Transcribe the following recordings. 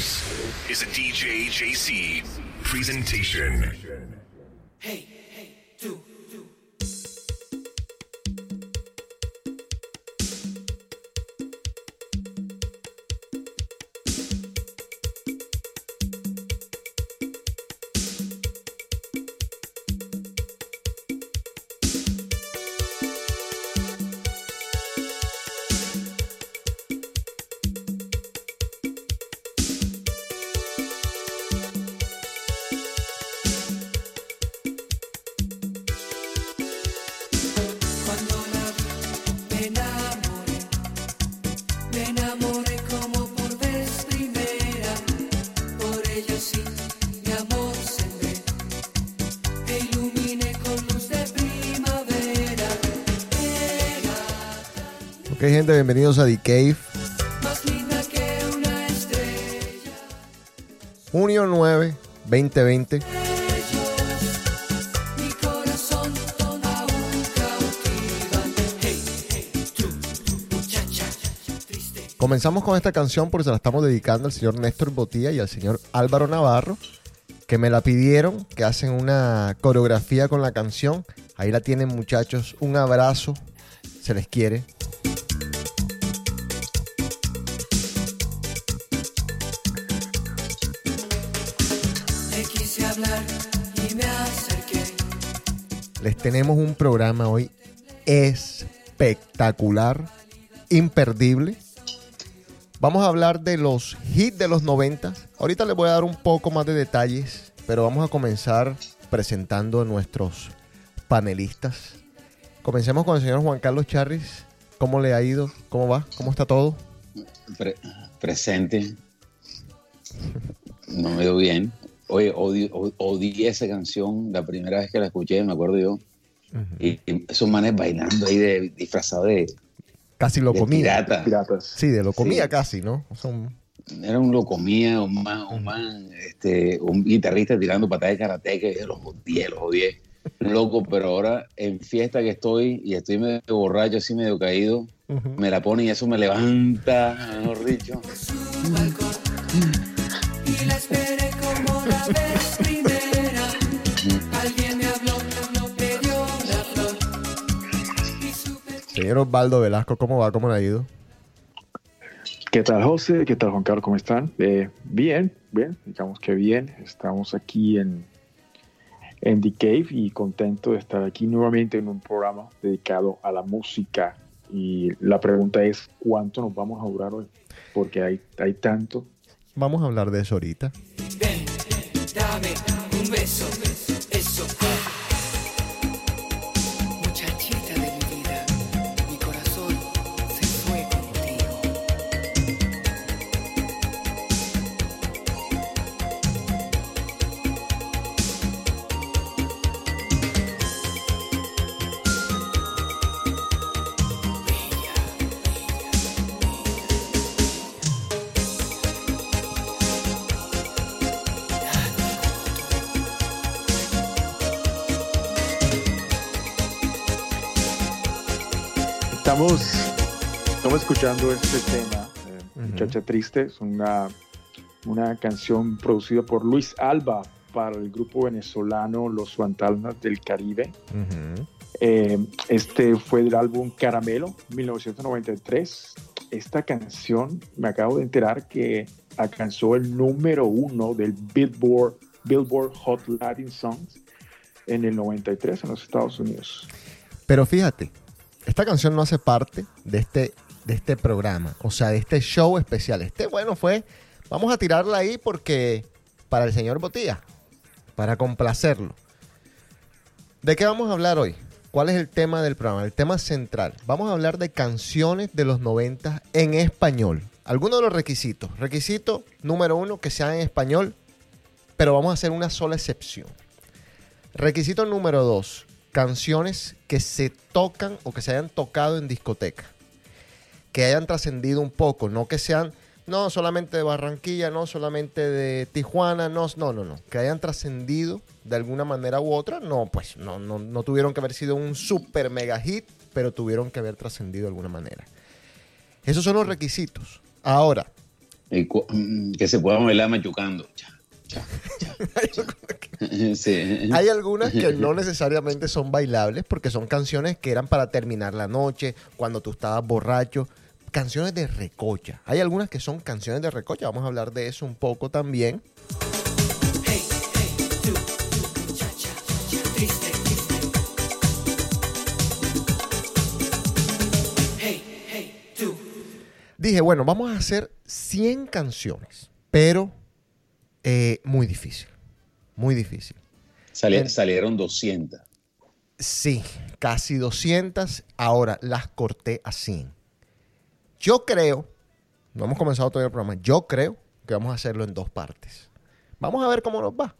This is a DJ JC presentation. Hey, bienvenidos a The Cave. Junio 9, 2020. Mi corazón aún cautivan. Hey, hey, tú, muchacha, triste. Comenzamos con esta canción porque se la estamos dedicando al señor Néstor Botía y al señor Álvaro Navarro, que me la pidieron, que hacen una coreografía con la canción. Ahí la tienen muchachos, un abrazo, se les quiere. Tenemos un programa hoy espectacular, imperdible. Vamos a hablar de los hits de los 90. Ahorita les voy a dar un poco más de detalles, pero vamos a comenzar presentando a nuestros panelistas. Comencemos con el señor Juan Carlos Charris. ¿Cómo le ha ido? ¿Cómo va? ¿Cómo está todo? Pre- presente. No me dio bien. Oye, odié esa canción la primera vez que la escuché, me acuerdo yo. Y, y esos manes bailando ahí de, disfrazados de, Casi lo de comía. pirata. Sí, de lo comía Sí. casi, ¿no? Son- Era un locomía, un man, un man, este, un guitarrista tirando patadas de karate que los odié, los odié. Loco, pero ahora en fiesta que estoy y estoy medio borracho, así medio caído, me la pone y eso me levanta, mejor dicho. y la esperé como la Señor Osvaldo Velasco, ¿cómo va? ¿Cómo le ha ido? ¿Qué tal José? ¿Qué tal Juan Carlos? ¿Cómo están? Eh, bien, bien, digamos que bien. Estamos aquí en, en The Cave y contento de estar aquí nuevamente en un programa dedicado a la música. Y la pregunta es, ¿cuánto nos vamos a durar hoy? Porque hay, hay tanto. Vamos a hablar de eso ahorita. Ven, dame un beso, eso. Estamos, estamos escuchando este tema, eh, Ujú. Muchacha Triste. Es una, una canción producida por Luis Alba para el grupo venezolano Los Fantasmas del Caribe. Eh, este fue del álbum Caramelo, 1993. Esta canción, me acabo de enterar que alcanzó el número uno del Billboard, Billboard Hot Latin Songs en el 93 en los Estados Unidos. Pero fíjate, esta canción no hace parte de este, de este programa, o sea, de este show especial. Este, bueno, fue, vamos a tirarla ahí porque para el señor Botía, para complacerlo. ¿De qué vamos a hablar hoy? ¿Cuál es el tema del programa? El tema central. Vamos a hablar de canciones de los 90 en español. Algunos de los requisitos. Requisito número uno, que sean en español, pero vamos a hacer una sola excepción. Requisito número dos, canciones que se tocan o que se hayan tocado en discoteca. Que hayan trascendido un poco, no que sean, no solamente de Barranquilla, no solamente de Tijuana, no, no, no, no. Que hayan trascendido de alguna manera u otra, no, pues no, no, no tuvieron que haber sido un super mega hit, pero tuvieron que haber trascendido de alguna manera. Esos son los requisitos. Ahora, mm, que se pueda bailar machucando. Cha, cha, cha, cha. Sí. Hay algunas que no necesariamente son bailables porque son canciones que eran para terminar la noche, cuando tú estabas borracho. Canciones de recocha. Hay algunas que son canciones de recocha. Vamos a hablar de eso un poco también. Hey, hey, tú, tú, triste. Dije, bueno, vamos a hacer 100 canciones, pero eh, muy difícil. Muy difícil. Sali- En- salieron 200. Sí, casi 200. Ahora las corté a 100. Yo creo, no hemos comenzado todavía el programa, yo creo que vamos a hacerlo en dos partes. Vamos a ver cómo nos va.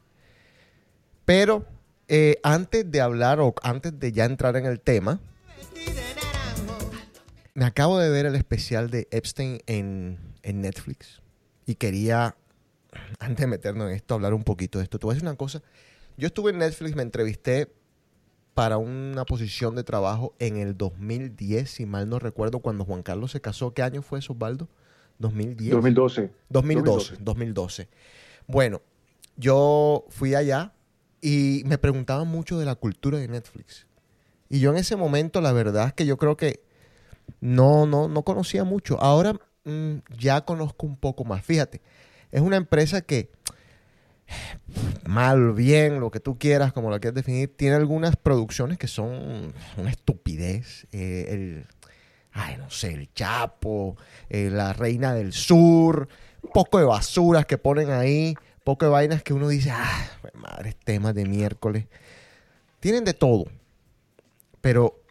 Pero eh, antes de hablar o antes de ya entrar en el tema, me acabo de ver el especial de Epstein en, en Netflix y quería, antes de meternos en esto, hablar un poquito de esto. Te voy a decir una cosa. Yo estuve en Netflix, me entrevisté para una posición de trabajo en el 2010, si mal no recuerdo, cuando Juan Carlos se casó. ¿Qué año fue eso, Osvaldo? 2010. 2012. 2012, 2012. Bueno, yo fui allá y me preguntaban mucho de la cultura de Netflix. Y yo en ese momento, la verdad es que yo creo que no, no, no conocía mucho. Ahora mm, ya conozco un poco más. Fíjate, es una empresa que, mal, bien, lo que tú quieras, como la quieras definir, tiene algunas producciones que son una estupidez. Eh, el, ay, no sé, el Chapo, eh, la Reina del Sur, poco de basuras que ponen ahí, poco de vainas que uno dice, ah, madre, temas de miércoles. Tienen de todo, pero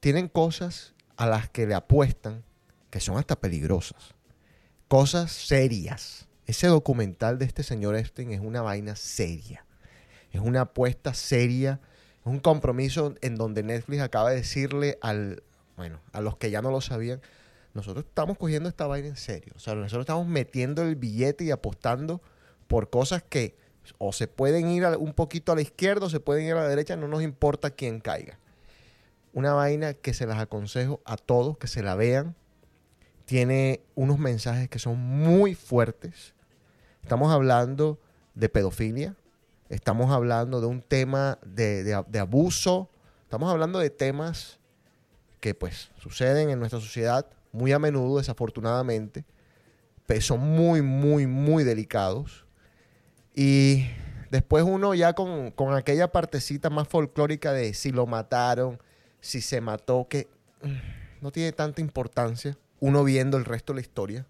tienen cosas a las que le apuestan que son hasta peligrosas. Cosas serias. Ese documental de este señor Epstein es una vaina seria. Es una apuesta seria. Es un compromiso en donde Netflix acaba de decirle al, bueno, a los que ya no lo sabían, nosotros estamos cogiendo esta vaina en serio. O sea, nosotros estamos metiendo el billete y apostando por cosas que o se pueden ir un poquito a la izquierda o se pueden ir a la derecha, no nos importa quién caiga. Una vaina que se las aconsejo a todos que se la vean. Tiene unos mensajes que son muy fuertes. Estamos hablando de pedofilia. Estamos hablando de un tema de, de- abuso. Estamos hablando de temas que pues suceden en nuestra sociedad muy a menudo, desafortunadamente. Pero son muy, muy, muy delicados. Y después uno ya con, con aquella partecita más folclórica de si lo mataron, si se mató, que mm, no tiene tanta importancia. Uno viendo el resto de la historia.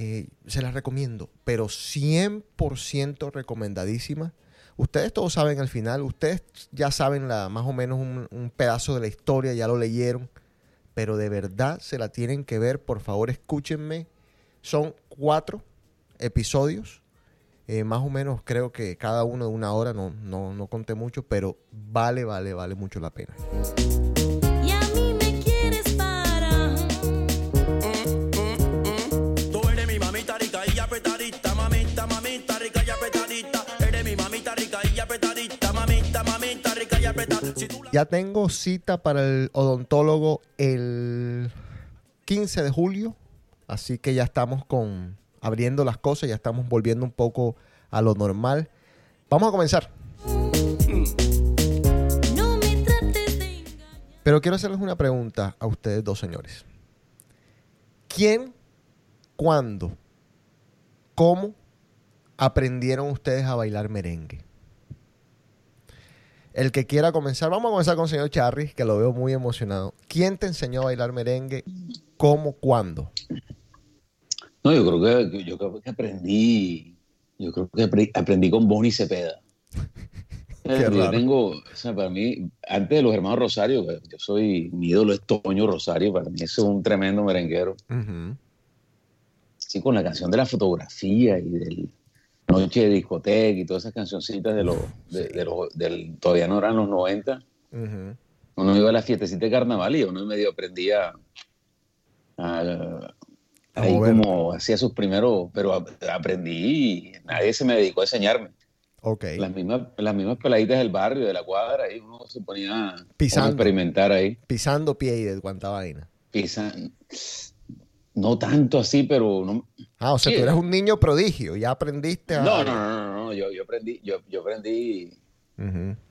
Eh, se las recomiendo, pero 100% recomendadísima. Ustedes todos saben al final, ustedes ya saben la, más o menos un, pedazo de la historia, ya lo leyeron, pero de verdad se la tienen que ver, por favor escúchenme. Son cuatro episodios, eh, más o menos creo que cada uno de una hora, no, no, no conté mucho, pero vale, vale, vale mucho la pena. Ya tengo cita para el odontólogo el 15 de julio, así que ya estamos con abriendo las cosas, ya estamos volviendo un poco a lo normal. Vamos a comenzar, pero quiero hacerles una pregunta a ustedes dos señores. ¿Quién, cuándo, cómo aprendieron ustedes a bailar merengue? El que quiera comenzar, vamos a comenzar con el señor Charry, que lo veo muy emocionado. ¿Quién te enseñó a bailar merengue? ¿Cómo? ¿Cuándo? No, yo creo que, yo creo que aprendí, yo creo que apre- aprendí con Bonnie Cepeda. Yo tengo, o sea, para mí, antes de los hermanos Rosario, yo soy, mi ídolo es Toño Rosario, para mí es un tremendo merenguero. Sí, con la canción de la fotografía y del Noche de Discoteca y todas esas cancioncitas de los, de, de los del, todavía no eran los 90. Ujú. Uno iba a la fiestecita de carnaval y uno medio aprendía a, A ahí como hacía sus primeros, pero a- aprendí y nadie se me dedicó a enseñarme. Ok. Las mismas, las mismas peladitas del barrio, de la cuadra, ahí uno se ponía Pisando. a experimentar ahí. Pisando pie y de cuánta vaina. Pisan. No tanto así, pero no. Ah, o sea, Sí. tú eres un niño prodigio, ya aprendiste a... No, no, no, no, no, yo, yo aprendí, yo, yo aprendí,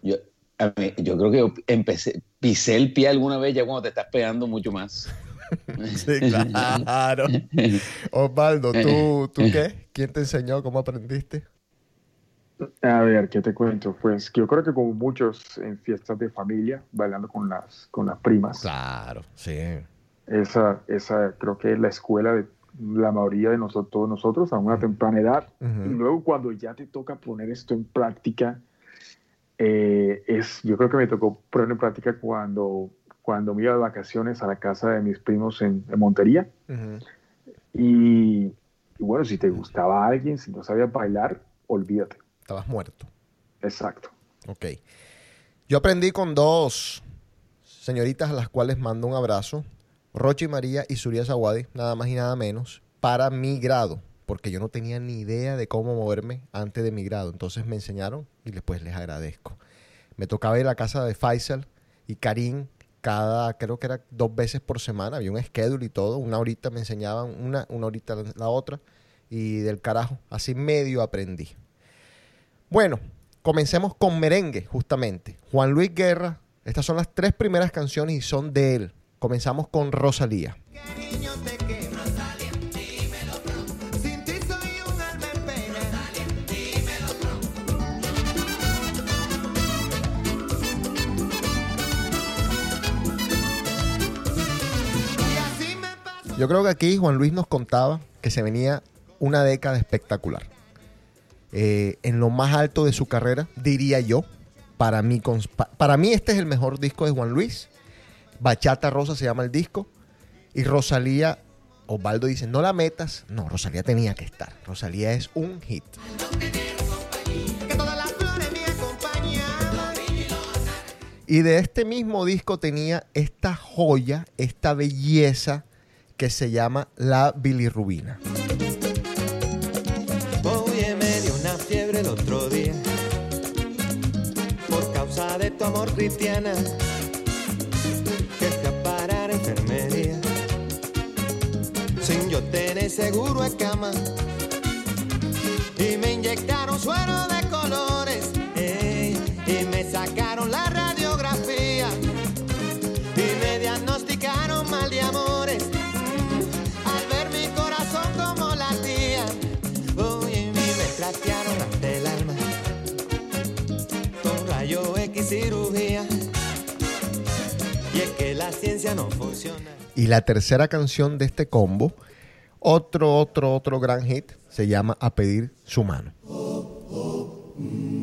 yo, a mí- yo creo que yo empecé, pisé el pie alguna vez ya cuando te estás pegando mucho más. Sí, claro. Osvaldo, ¿tú, ¿tú qué? ¿Quién te enseñó? ¿Cómo aprendiste? A ver, ¿qué te cuento? Pues que yo creo que como muchos en fiestas de familia, bailando con las, con las primas, Claro, sí. Esa, esa creo que es la escuela de la mayoría de nosotros, todos nosotros a una temprana edad. Y luego cuando ya te toca poner esto en práctica, eh, es, yo creo que me tocó ponerlo en práctica cuando, cuando me iba de vacaciones a la casa de mis primos en, en Montería. Y bueno, si te gustaba alguien, si no sabías bailar, olvídate. Estabas muerto. Exacto. Ok. Yo aprendí con dos señoritas a las cuales mando un abrazo. Rochi María y Surya Zawadi, nada más y nada menos, para mi grado, porque yo no tenía ni idea de cómo moverme antes de mi grado. Entonces me enseñaron y después les agradezco. Me tocaba ir a la casa de Faisal y Karim cada, creo que era dos veces por semana, había un schedule y todo, una horita me enseñaban una, una horita la otra, y del carajo, así medio aprendí. Bueno, comencemos con merengue, justamente. Juan Luis Guerra, estas son las tres primeras canciones y son de él. Comenzamos con Rosalía. Yo creo que aquí Juan Luis nos contaba que se venía una década espectacular. Eh, en lo más alto de su carrera, diría yo. Para mí, para mí este es el mejor disco de Juan Luis. Bachata Rosa se llama el disco. Y Rosalía, Osvaldo dice, no la metas. No, Rosalía tenía que estar. Rosalía es un hit. Y de este mismo disco tenía esta joya, esta belleza que se llama La Bilirrubina. Oye, me dio una fiebre el otro día por causa de tu amor cristiana sin yo tener seguro de cama y me inyectaron suero de colores y me sacaron la radiografía y me diagnosticaron mal de amores Mm, al ver mi corazón como latía Oye, y me trastearon ante el alma con rayo X cirugía. Y es que la ciencia no funciona. Y la tercera canción de este combo, otro, otro, otro gran hit, se llama A Pedir Su Mano. Voy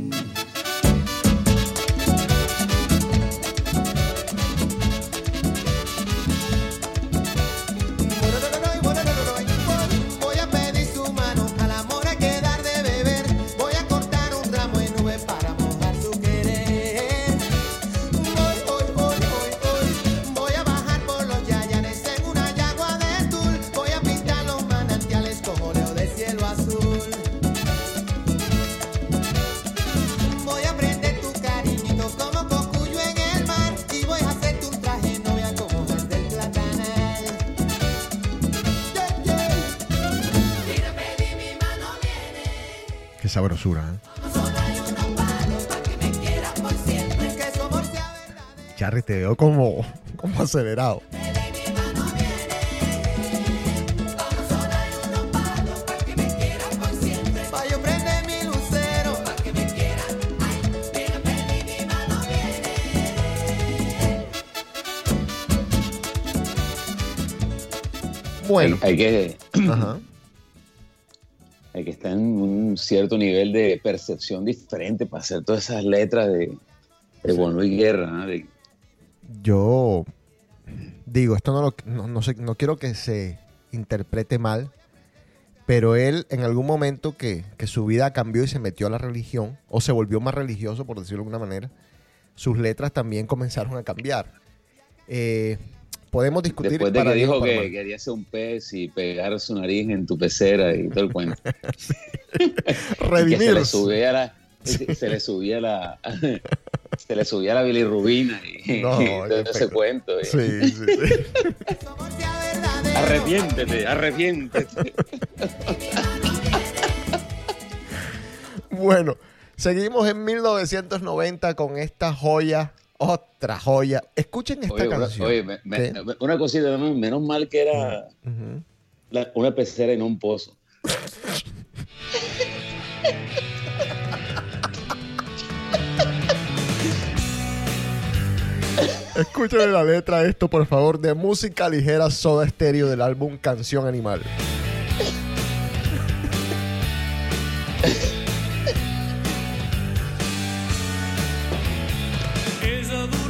sabrosura, ¿eh? Charry, te veo como, como acelerado. Bueno, Hay, hay que, ajá. Hay que estar en un cierto nivel de percepción diferente para hacer todas esas letras de, de Juan Luis Guerra. ¿no? De- yo digo, esto no, lo, no, no sé, no quiero que se interprete mal, pero él en algún momento que, que su vida cambió y se metió a la religión, o se volvió más religioso, por decirlo de alguna manera, sus letras también comenzaron a cambiar. Eh, podemos discutir después de para que dijo que mal. quería ser un pez y pegar su nariz en tu pecera y todo el cuento. Que se le subía la, se le subía la se le subía la bilirrubina y, No, y todo ese pecado. cuento. y- Sí, sí, sí. Arrepiéntete, arrepiéntete. Bueno, seguimos en 1990 con esta joya, otra joya. Escuchen esta Oye, canción. oye, me- me- ¿Qué? una cosita, menos, mal que era la- una pecera y no un pozo. Escúchame la letra de esto, por favor, de música ligera soda estéreo del álbum Canción Animal. Ella durmió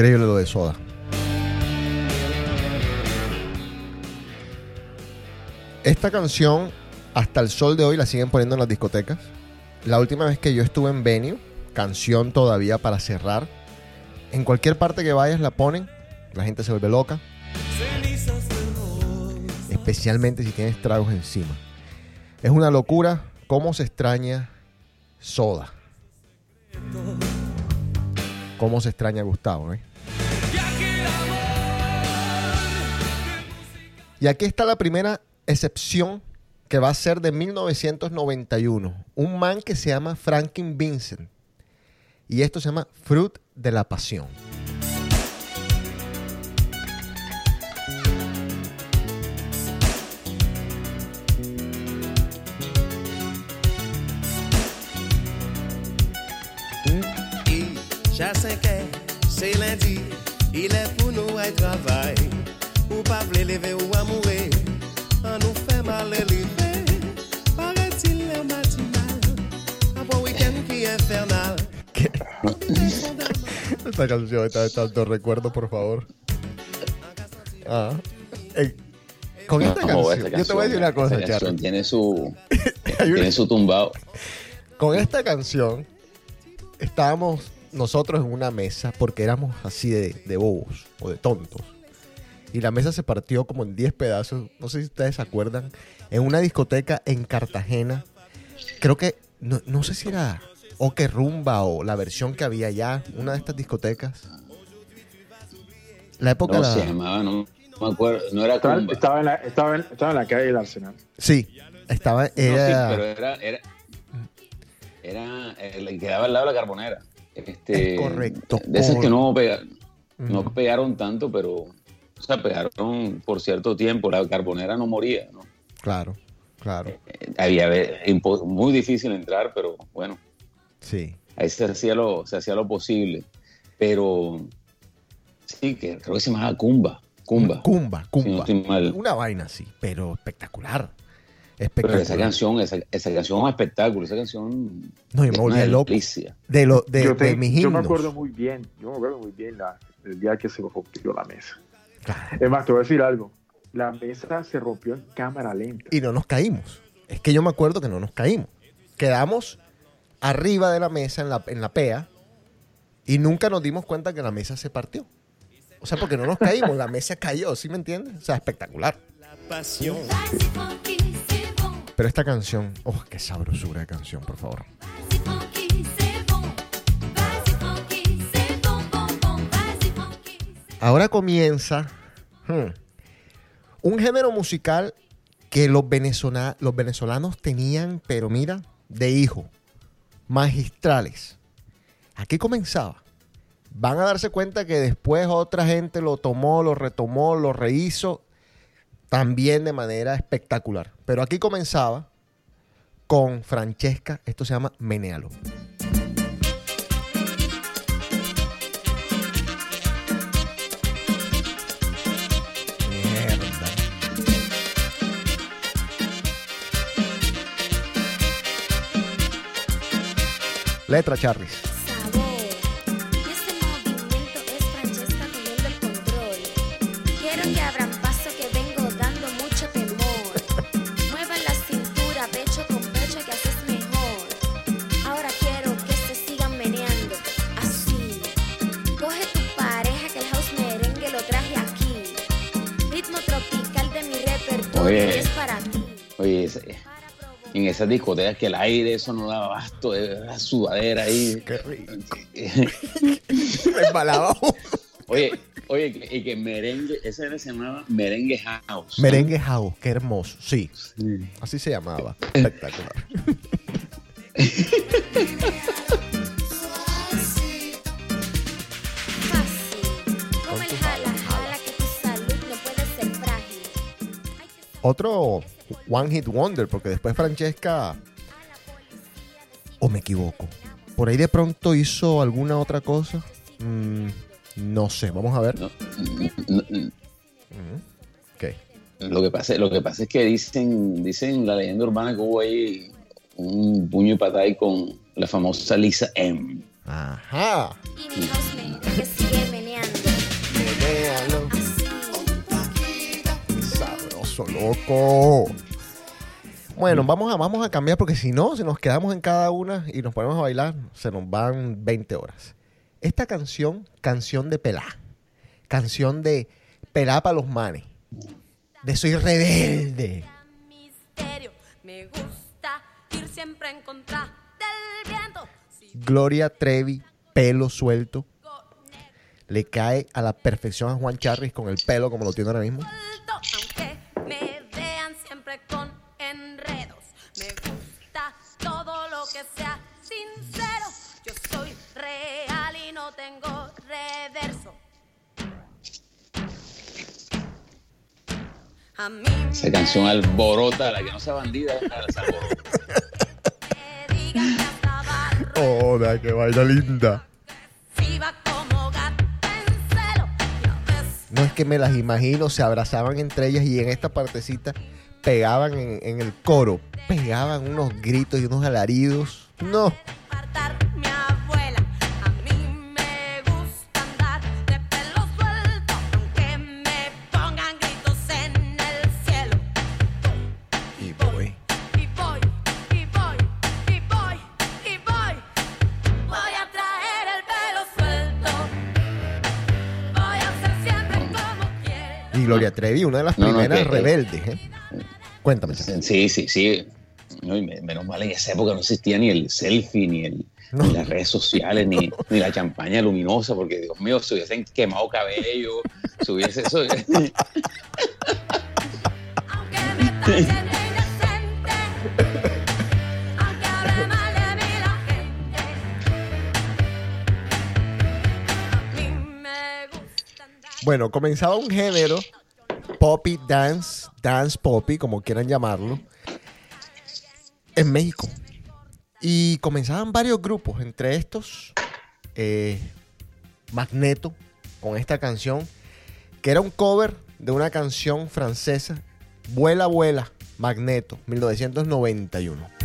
Increíble lo de soda. Esta canción, hasta el sol de hoy, la siguen poniendo en las discotecas. La última vez que yo estuve en Venue, canción todavía para cerrar. En cualquier parte que vayas la ponen, la gente se vuelve loca. Especialmente si tienes tragos encima. Es una locura cómo se extraña Soda. Cómo se extraña Gustavo, ¿eh? Y aquí está la primera excepción que va a ser de 1991. Un man que se llama Franklin Vincent. Y esto se llama Fruit de la Pasión. Et j'ai 5 heures, c'est lundi, il est pour nous à travail. Vle ou le matinal, week-end infernal. Esta canción está de tantos recuerdos, por favor. Ah. Eh, con esta, No, canción, esta yo te voy a decir una cosa, Charlie. tiene su, tiene su tumbado. Con esta canción estábamos nosotros en una mesa porque éramos así de, de bobos o de tontos. Y la mesa se partió como en 10 pedazos. No sé si ustedes se acuerdan. En una discoteca en Cartagena. Creo que, no, no sé si era O que Rumba o la versión que había allá. Una de estas discotecas. La época No, la- se llamaba, no, no me acuerdo, no era Estaba, estaba en la, estaba, en, estaba en la calle del Arsenal. Sí, estaba. No, sí, Era, pero era, era, era el que daba al lado de la carbonera. Este, Es correcto, De esas que no, pega- no pegaron tanto, pero o sea, pegaron por cierto tiempo. La carbonera no moría, ¿no? Claro, claro. Eh, Había impo- muy difícil entrar, pero bueno, Sí. ahí se hacía lo, se hacía lo posible. Pero sí, que creo que se llamaba Cumba. Cumba. Cumba, Si no Cumba. Una vaina así, pero espectacular. Pero Espectacular. esa canción, esa, esa canción es un espectáculo, esa canción No, yo me es volví loco. De, lo, de, yo, te- de mis yo me acuerdo muy bien, yo me acuerdo muy bien la, el día que se rompió la mesa. Claro. Es más, te voy a decir algo. La mesa se rompió en cámara lenta. Y no nos caímos. Es que yo me acuerdo que no nos caímos. Quedamos arriba de la mesa en la, en la PEA y nunca nos dimos cuenta que la mesa se partió. O sea, porque no nos caímos, la mesa cayó, ¿sí me entiendes? O sea, espectacular. La bon. Pero esta canción, oh, qué sabrosura de canción, por favor. Ahora comienza hmm, un género musical que los, venezolanos tenían, pero mira, de hijo, magistrales. Aquí comenzaba. Van a darse cuenta que después otra gente lo tomó, lo retomó, lo rehizo, también de manera espectacular. Pero aquí comenzaba con Francesca, esto se llama Menealo. Letra, Charris. Esas discotecas que el aire, eso no daba basto, era la sudadera ahí. Qué rico. Oye, oye, y que merengue, ese era- se llamaba merengue house. Merengue House, qué hermoso. Sí, Sí. así se llamaba. Espectacular. Otro One Hit Wonder, porque después Francesca, o me equivoco, por ahí de pronto hizo alguna otra cosa. Mm, no sé, vamos a ver. No, no, no, ¿Qué? Lo que pasa, lo que pasa es que dicen, dicen la leyenda urbana que hubo ahí un puño y patay con la famosa Lisa M. Ajá. Loco. Bueno, vamos a, vamos a cambiar porque si no, si nos quedamos en cada una y nos ponemos a bailar, se nos van 20 horas. Esta canción, canción de pelá. Canción de pelá para los manes. De soy rebelde. misterio. Me gusta ir siempre en contra del viento. Si Gloria Trevi, pelo suelto. Le cae a la perfección a Juan Charris con el pelo como lo tiene ahora mismo. Esa canción alborota, la que no sea bandida, la Hola, qué vaina linda. No es que me las imagino, se abrazaban entre ellas y en esta partecita pegaban en el coro, pegaban unos gritos y unos alaridos. No, Gloria Trevi, una de las No, primeras que- rebeldes. ¿eh? Cuéntame. Sí, sí, sí. No, y me- menos mal en esa época no existía ni el selfie, ni, el, ni las redes sociales, ni, ni la champaña luminosa, porque Dios mío, se hubiesen quemado cabello, se hubiese eso. Bueno, comenzaba un género, poppy dance, dance poppy, como quieran llamarlo, en México. Y comenzaban varios grupos, entre estos eh, Magneto, con esta canción, que era un cover de una canción francesa, Vuela, vuela, Magneto, 1991.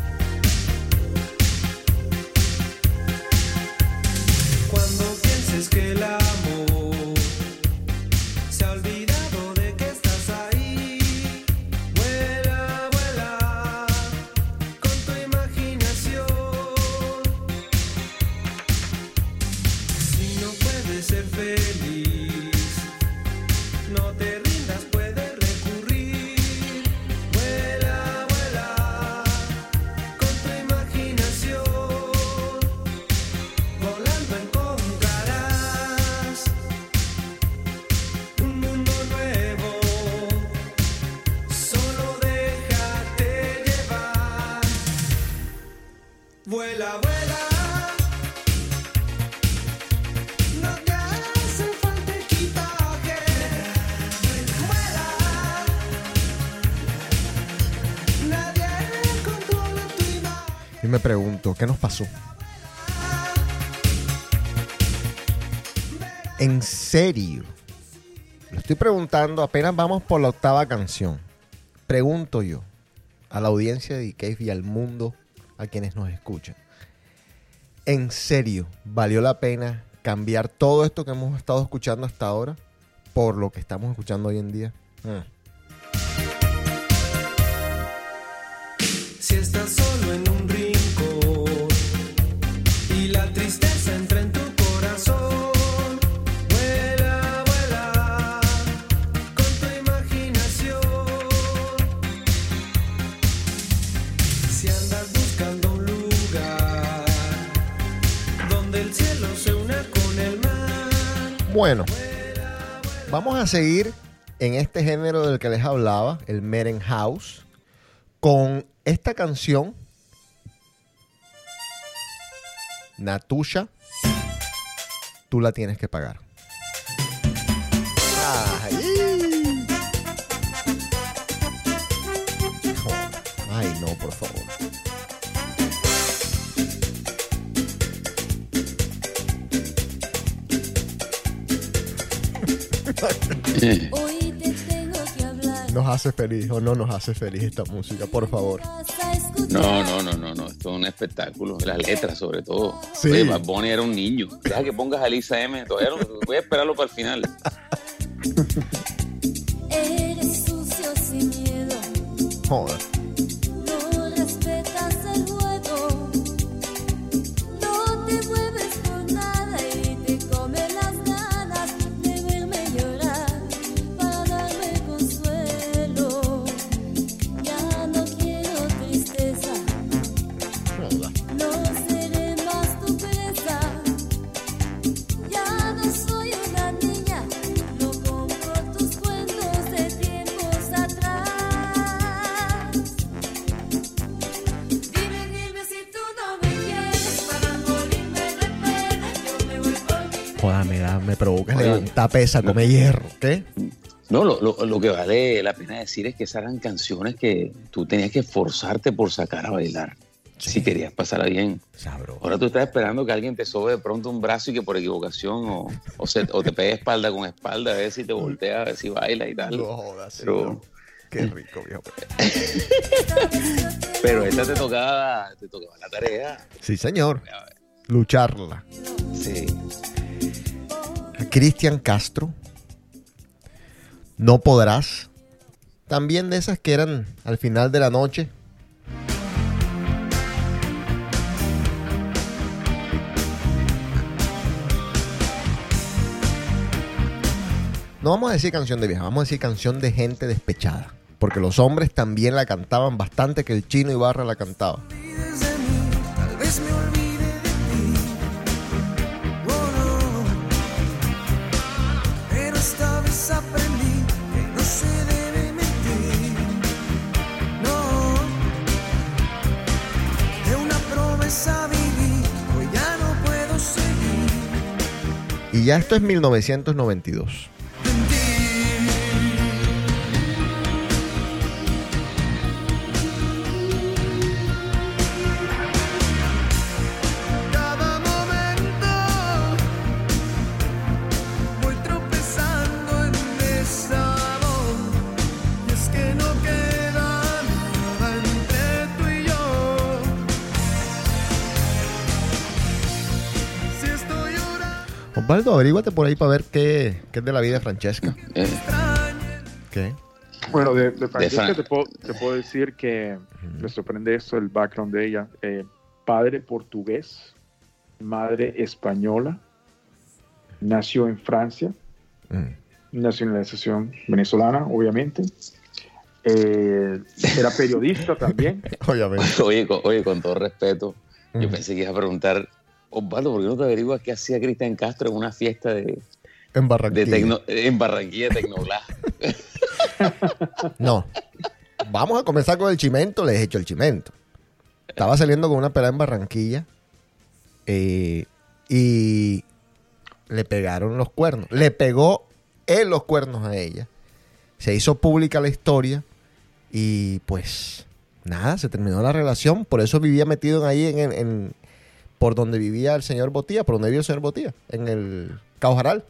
Y me pregunto, ¿qué nos pasó? En serio. Le estoy preguntando, apenas vamos por la octava canción. Pregunto yo a la audiencia de Cave y al mundo, a quienes nos escuchan. ¿En serio valió la pena cambiar todo esto que hemos estado escuchando hasta ahora por lo que estamos escuchando hoy en día? Mm. Si estás solo en un Bueno, vamos a seguir en este género del que les hablaba, el Meren House, con esta canción, Natusha, tú la tienes que pagar. Ay. Ay, no, por favor. Nos hace feliz o no nos hace feliz esta música, por favor. No, no, no, no, no. Esto es un espectáculo. Las letras, sobre todo. Sí. Oye, Bad Bunny era un niño. Deja que pongas a Lisa M. Todavía no- voy a esperarlo para el final. Eres sucio sin miedo. Joder. Pesa, come hierro. ¿Qué? No, lo, lo- lo que vale la pena decir es que esas eran canciones que tú tenías que esforzarte por sacar a bailar. Si querías pasarla bien. Sabro. Ahora tú estás esperando que alguien te sobe de pronto un brazo y que por equivocación o, o, se- o te pegue espalda con espalda a ver si te voltea, a ver si baila y tal. No jodas, Pero- no. Qué rico, viejo. Pero esta te tocaba, te tocaba la tarea. Sí, señor. Lucharla. Sí. Cristian Castro. No podrás. También de esas que eran al final de la noche. No vamos a decir canción de vieja, vamos a decir canción de gente despechada. Porque los hombres también la cantaban bastante, que el chino Ibarra la cantaba. Ya esto es 1992. Osvaldo, averíguate por ahí para ver qué, qué es de la vida de Francesca. Eh, ¿Qué? Bueno, de, de Francesca Fran- te, puedo, te puedo decir que me sorprende esto, el background de ella. Eh, padre portugués, madre española, nació en Francia, Mm. nacionalización venezolana, obviamente. Eh, era periodista también. Obviamente. Oye, con, oye, con todo respeto, yo Mm. pensé que ibas a preguntar, Osvaldo, ¿por qué no te averiguas qué hacía Cristian Castro en una fiesta de, En de Barranquilla. tecno- en Barranquilla Tecnoglass? No. Vamos a comenzar con el chimento. Les he hecho el chimento. Estaba saliendo con una pelada en Barranquilla. eh, y le pegaron los cuernos. Le pegó él los cuernos a ella. Se hizo pública la historia. Y pues nada, se terminó la relación. Por eso vivía metido ahí en- por donde vivía el señor Botía, por donde vivía el señor Botía, en el Caujaral.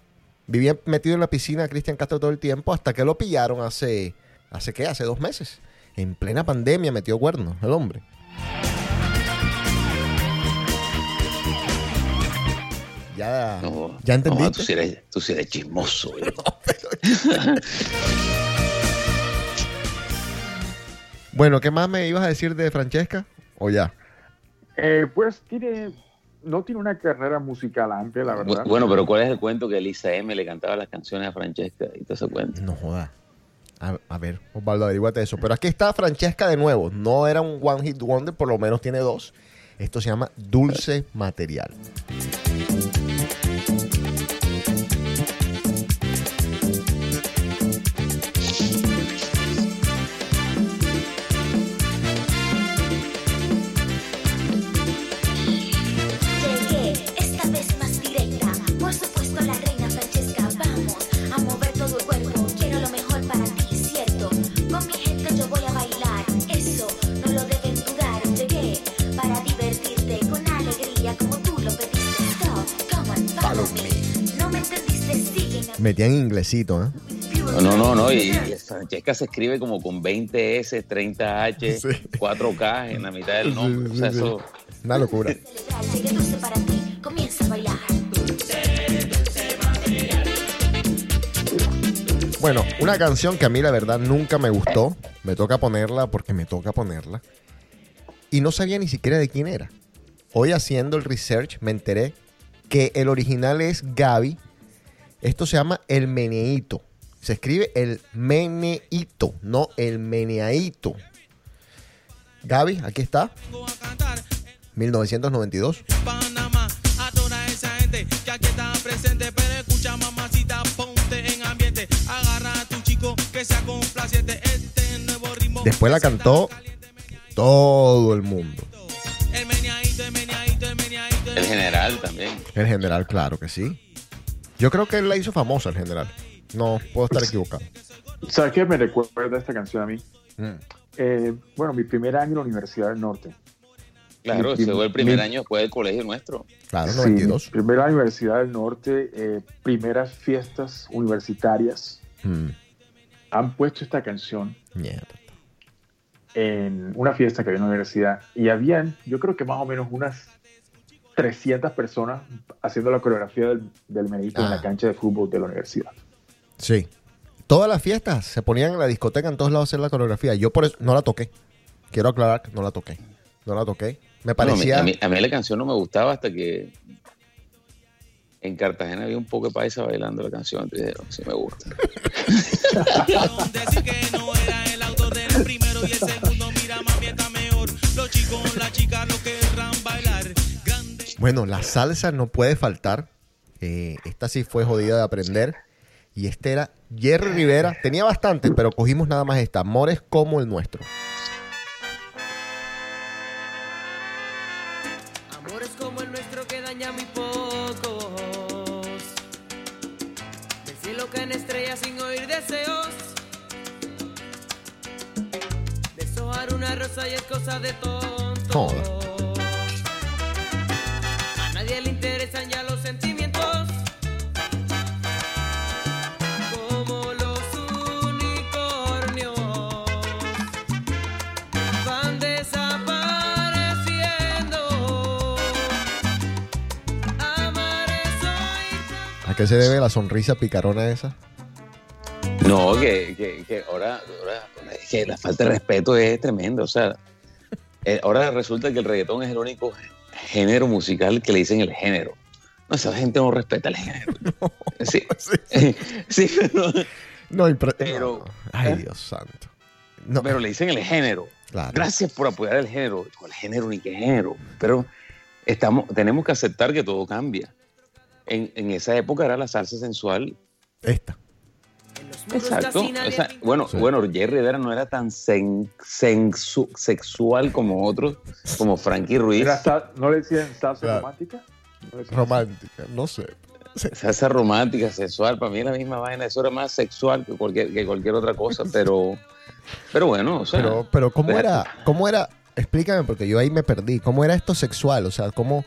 Vivía metido en la piscina Cristian Castro todo el tiempo hasta que lo pillaron hace, ¿hace qué? Hace dos meses. En plena pandemia metió cuernos el hombre. Ya, No, ¿ya no, tú, entendiste. sí eres, tú sí eres chismoso. güey. Bueno, ¿qué más me ibas a decir de Francesca? ¿O ya? Eh, pues tiene, no tiene una carrera musical amplia, la verdad. Bu- Bueno, pero ¿cuál es el cuento que Elisa M le cantaba las canciones a Francesca y todo ese cuento? No joda. A, a ver, Osvaldo, averíguate eso. Pero aquí está Francesca de nuevo. No era un One Hit Wonder, por lo menos tiene dos. Esto se llama Dulce Material. Follow me. No me entendiste, sígueme. Metían inglesito, ¿eh? No, no, no, no, y, y Francesca se escribe como con 20 S, 30 H, 4K en la mitad del nombre. o sea, sí, sí. eso. Una locura. Bueno, una canción que a mí la verdad nunca me gustó. Me toca ponerla porque me toca ponerla. Y no sabía ni siquiera de quién era. Hoy haciendo el research me enteré que el original es Gaby. Esto se llama El Meneíto. Se escribe el Meneíto, no el Meneaíto. Gaby, aquí está. 1992. Panamá, a toda esa gente que aquí está presente. Pero escucha, mamacita, ponte en ambiente. Agarra a tu chico que sea complaciente. Este nuevo ritmo. Después la cantó todo el mundo. El general también. El general, claro que sí. Yo creo que él la hizo famosa, el general. No, puedo estar equivocado. ¿Sabes qué me recuerda esta canción a mí? Mm. Eh, bueno, mi primer año en la Universidad del Norte. Claro, ese fue el primer mi- año después del colegio nuestro. Claro, Sí, 92. primer año en la Universidad del Norte, eh, primeras fiestas universitarias. Mm, Han puesto esta canción mierda. en una fiesta que había en la universidad y habían, yo creo que más o menos unas 300 personas haciendo la coreografía del, del en Ah. la cancha de fútbol de la universidad. Sí. Todas las fiestas se ponían en la discoteca en todos lados a hacer la coreografía. Yo por eso no la toqué. Quiero aclarar que no la toqué. No la toqué. Me No, a, mí, parecía. a mí- a mí la canción no me gustaba hasta que en Cartagena había un poco de paisa bailando la canción. Entonces dije, "Oh, sí me gusta. Decir que no era el autor del primero y el segundo. Mira, mami, está mejor. Los chicos, Bueno, la salsa no puede faltar. Eh, esta sí fue jodida de aprender. Y este era Jerry Rivera. Tenía bastante, pero cogimos nada más esta. Amores como el nuestro. Amores como el nuestro que daña muy pocos. Del cielo caen estrellas sin oír deseos. Deshojar una rosa y es cosa de tonto. Joda. ¿A qué se debe la sonrisa picarona esa? No, que, que, que ahora, ahora que la falta de respeto es tremenda. O sea, eh, ahora resulta que el reggaetón es el único género musical que le dicen el género. No, esa gente no respeta el género. Sí, sí, pero, No, impre- Pero- no. Ay, ¿eh? Dios santo. No, pero le dicen el género. claro. Gracias por apoyar el género. ¿Cuál género ni qué género? Pero estamos, tenemos que aceptar que todo cambia. En, en esa época era la salsa sensual. Esta. Exacto. O sea, bueno, Sí. bueno, Jerry Rivera no era tan sen- sensu- sexual como otros, como Frankie Ruiz. Era ¿No le decían salsa Claro. romántica? ¿No decían- Romántica, no sé. Salsa romántica, sexual, para mí es la misma vaina. Eso era más sexual que cualquier, que cualquier otra cosa, pero, pero bueno, o sea, Pero, pero ¿cómo era? ¿Cómo era? Explícame, porque yo ahí me perdí. ¿Cómo era esto sexual? O sea, ¿cómo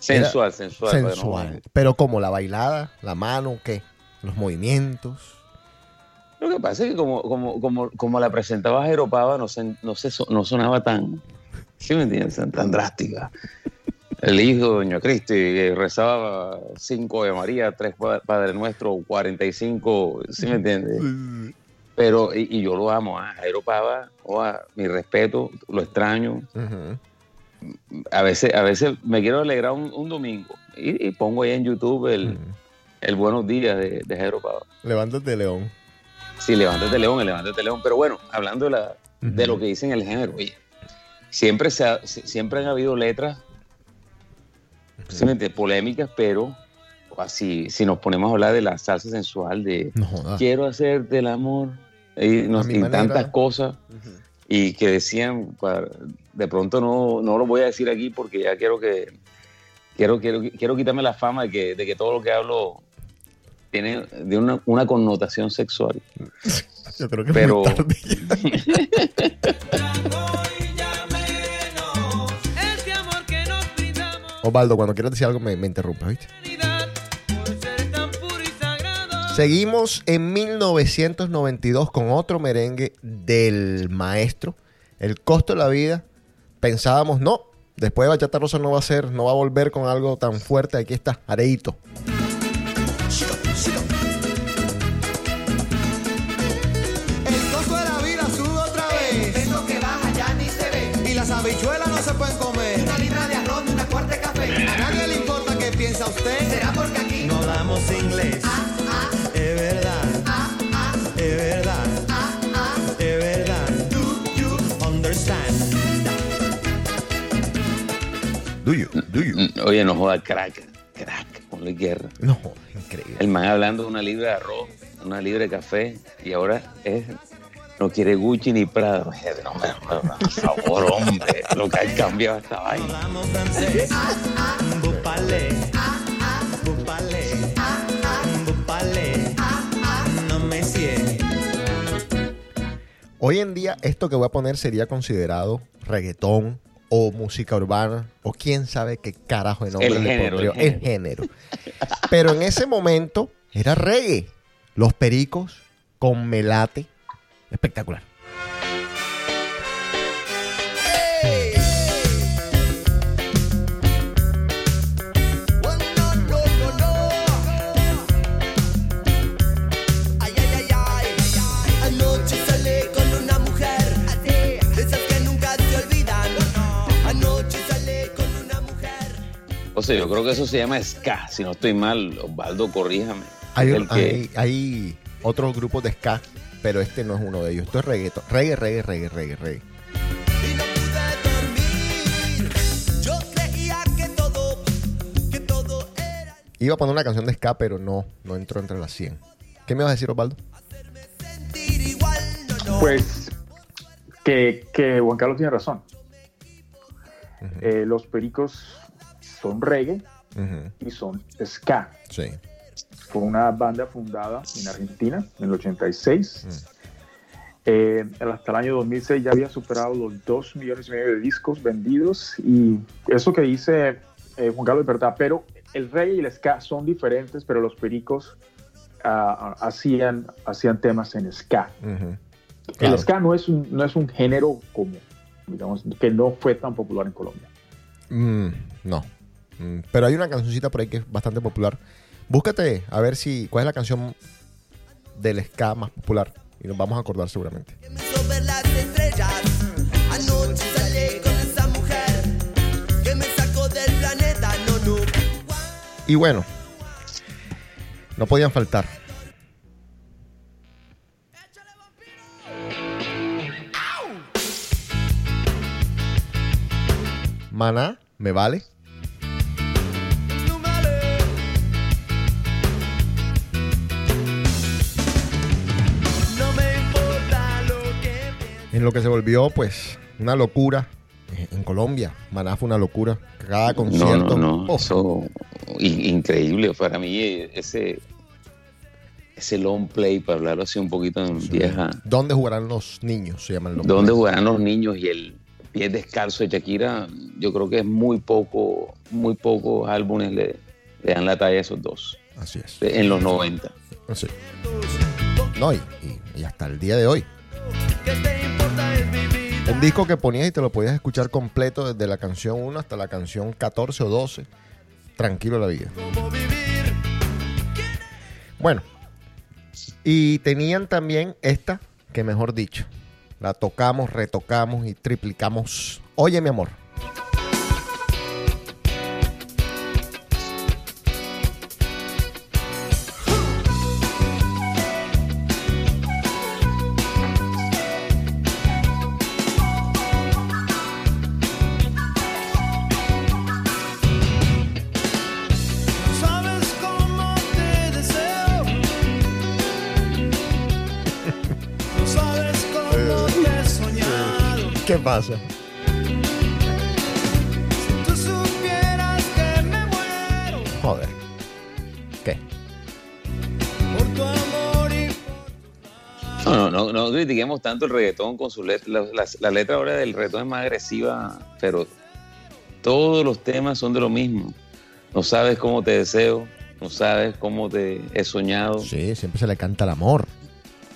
sensual, sensual. no- sensual? Pero ¿cómo? ¿La bailada? ¿La mano? ¿Qué? ¿Los movimientos? Lo que pasa es que como, como, como, como la presentaba Jeropava, no, se- no, se, no sonaba tan, ¿sí me entiendes? Tan, tan drástica. El hijo de Doña Cristi que rezaba cinco de María, tres pa- Padre Nuestro, 45, ¿sí me entiendes? Pero, y, y yo lo amo, a Jairo Pava, oa, mi respeto, lo extraño. Ujú. A veces, a veces me quiero alegrar un, un domingo y, y pongo ahí en YouTube el, el Buenos Días de, de Jairo Pava. Levántate, León. Sí, levántate león, levántate león. Pero bueno, hablando de, la, de lo que dicen el género, oye, siempre, se ha- siempre han habido letras ¿sí me entiendes? polémicas, pero así, si nos ponemos a hablar de la salsa sensual, de No quiero hacerte el amor y, tantas cosas, y que decían, de pronto no, no lo voy a decir aquí porque ya quiero que quiero, quiero, quiero quitarme la fama de que, de que todo lo que hablo tiene de una, una connotación sexual. Yo creo que Pero- es muy tarde. Osvaldo, cuando quieras decir algo, me, me interrumpe, ¿viste? Seguimos en 1992 con otro merengue del maestro. El costo de la vida. Pensábamos, no, después de Bachata Rosa no va a ser, no va a volver con algo tan fuerte. Aquí está, Areito. Do you, do you. Mm, Oye, no joda, crack, crack, ponle guerra. No, increíble. El man hablando de una libra de arroz, una libra de café, y ahora es, no quiere Gucci ni Prada. No, me- no, por favor, hombre, lo que ha cambiado esta vaina. No. Hoy en día, esto que voy a poner sería considerado reggaetón o música urbana o quién sabe qué carajo de nombre El le género, pondría. el El género. Pero en ese momento era reggae. Los pericos con melate. Espectacular. Yo creo que eso se llama ska, si no estoy mal, Osvaldo, corríjame. Hay, un- hay, hay otros grupos de ska, pero este no es uno de ellos. Esto es reggaetón. Reggae, reggae, reggae, reggae, reggae. Y no pude dormir. Yo creía que todo, que todo era. Iba a poner una canción de ska, pero no, no entró entre las 100. ¿Qué me vas a decir, Osvaldo? Pues que, que Juan Carlos tiene razón. Eh, los pericos son reggae y son ska. Sí. Fue una banda fundada en Argentina en el 86. Eh, hasta el año 2006 ya había superado los 2 millones y medio de discos vendidos y eso que dice eh, Juan Carlos es verdad, pero el reggae y el ska son diferentes, pero los pericos ah, hacían, hacían temas en ska. Claro. El ska no es, un, no es un género como, digamos, que no fue tan popular en Colombia. Mm, no. Mm, pero hay una cancioncita por ahí que es bastante popular. Búscate a ver si cuál es la canción del ska más popular y nos vamos a acordar seguramente. me hizo ver las estrellas. Anoche salí con esa mujer que me sacó del planeta. No, no. Y bueno, no podían faltar. Maná, me vale. En lo que se volvió, pues, una locura eh, en Colombia. Maná fue una locura. Cada concierto. no, no, oh, eso in- increíble. Para mí eh, ese, ese long play, para hablarlo así un poquito en vieja, ¿Dónde jugarán los niños? Se llaman los ¿Dónde jugarán los niños y el pie descalzo de Shakira? Yo creo que es muy poco, muy pocos álbumes le, le dan la talla a esos dos. Así es. En los 90. Sí. No, y, y- y hasta el día de hoy. Un disco que ponías y te lo podías escuchar completo desde la canción 1 hasta la canción 14 o 12. Tranquilo la vida. Bueno, y tenían también esta, que mejor dicho, la tocamos, retocamos y triplicamos. Oye, mi amor. ¿Qué pasa? Tú supieras que me muero Joder. ¿Qué? por tu amor y No, no, no, no critiquemos tanto el reggaetón con su letra. La, la- la letra ahora del reggaetón es más agresiva, pero todos los temas son de lo mismo. No sabes cómo te deseo, no sabes cómo te he soñado. Sí, siempre se le canta el amor.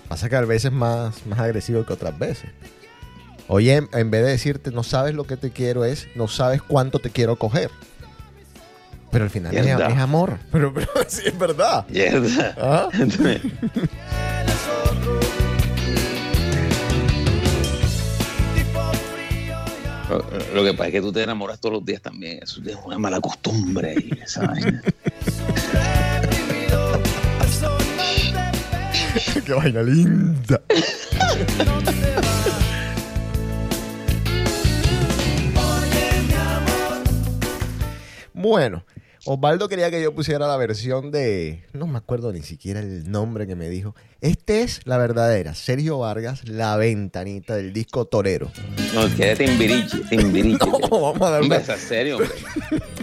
Pasa que a veces es más, más agresivo que otras veces. Oye, en, en vez de decirte no sabes lo que te quiero es no sabes cuánto te quiero coger. Pero al final es, amor. Pero, pero sí es verdad. Mierda. ¿Ah? Lo, lo que pasa es que tú te enamoras todos los días también. Eso es una mala costumbre. y esa vaina. Qué vaina linda. Bueno, Osvaldo quería que yo pusiera la versión de. No me acuerdo ni siquiera el nombre que me dijo. Este es la verdadera. Sergio Vargas, la ventanita del disco Torero. No, quédate Timbiriche, Timbiriche. No, vamos a dar Hombre, una- es serio, hombre.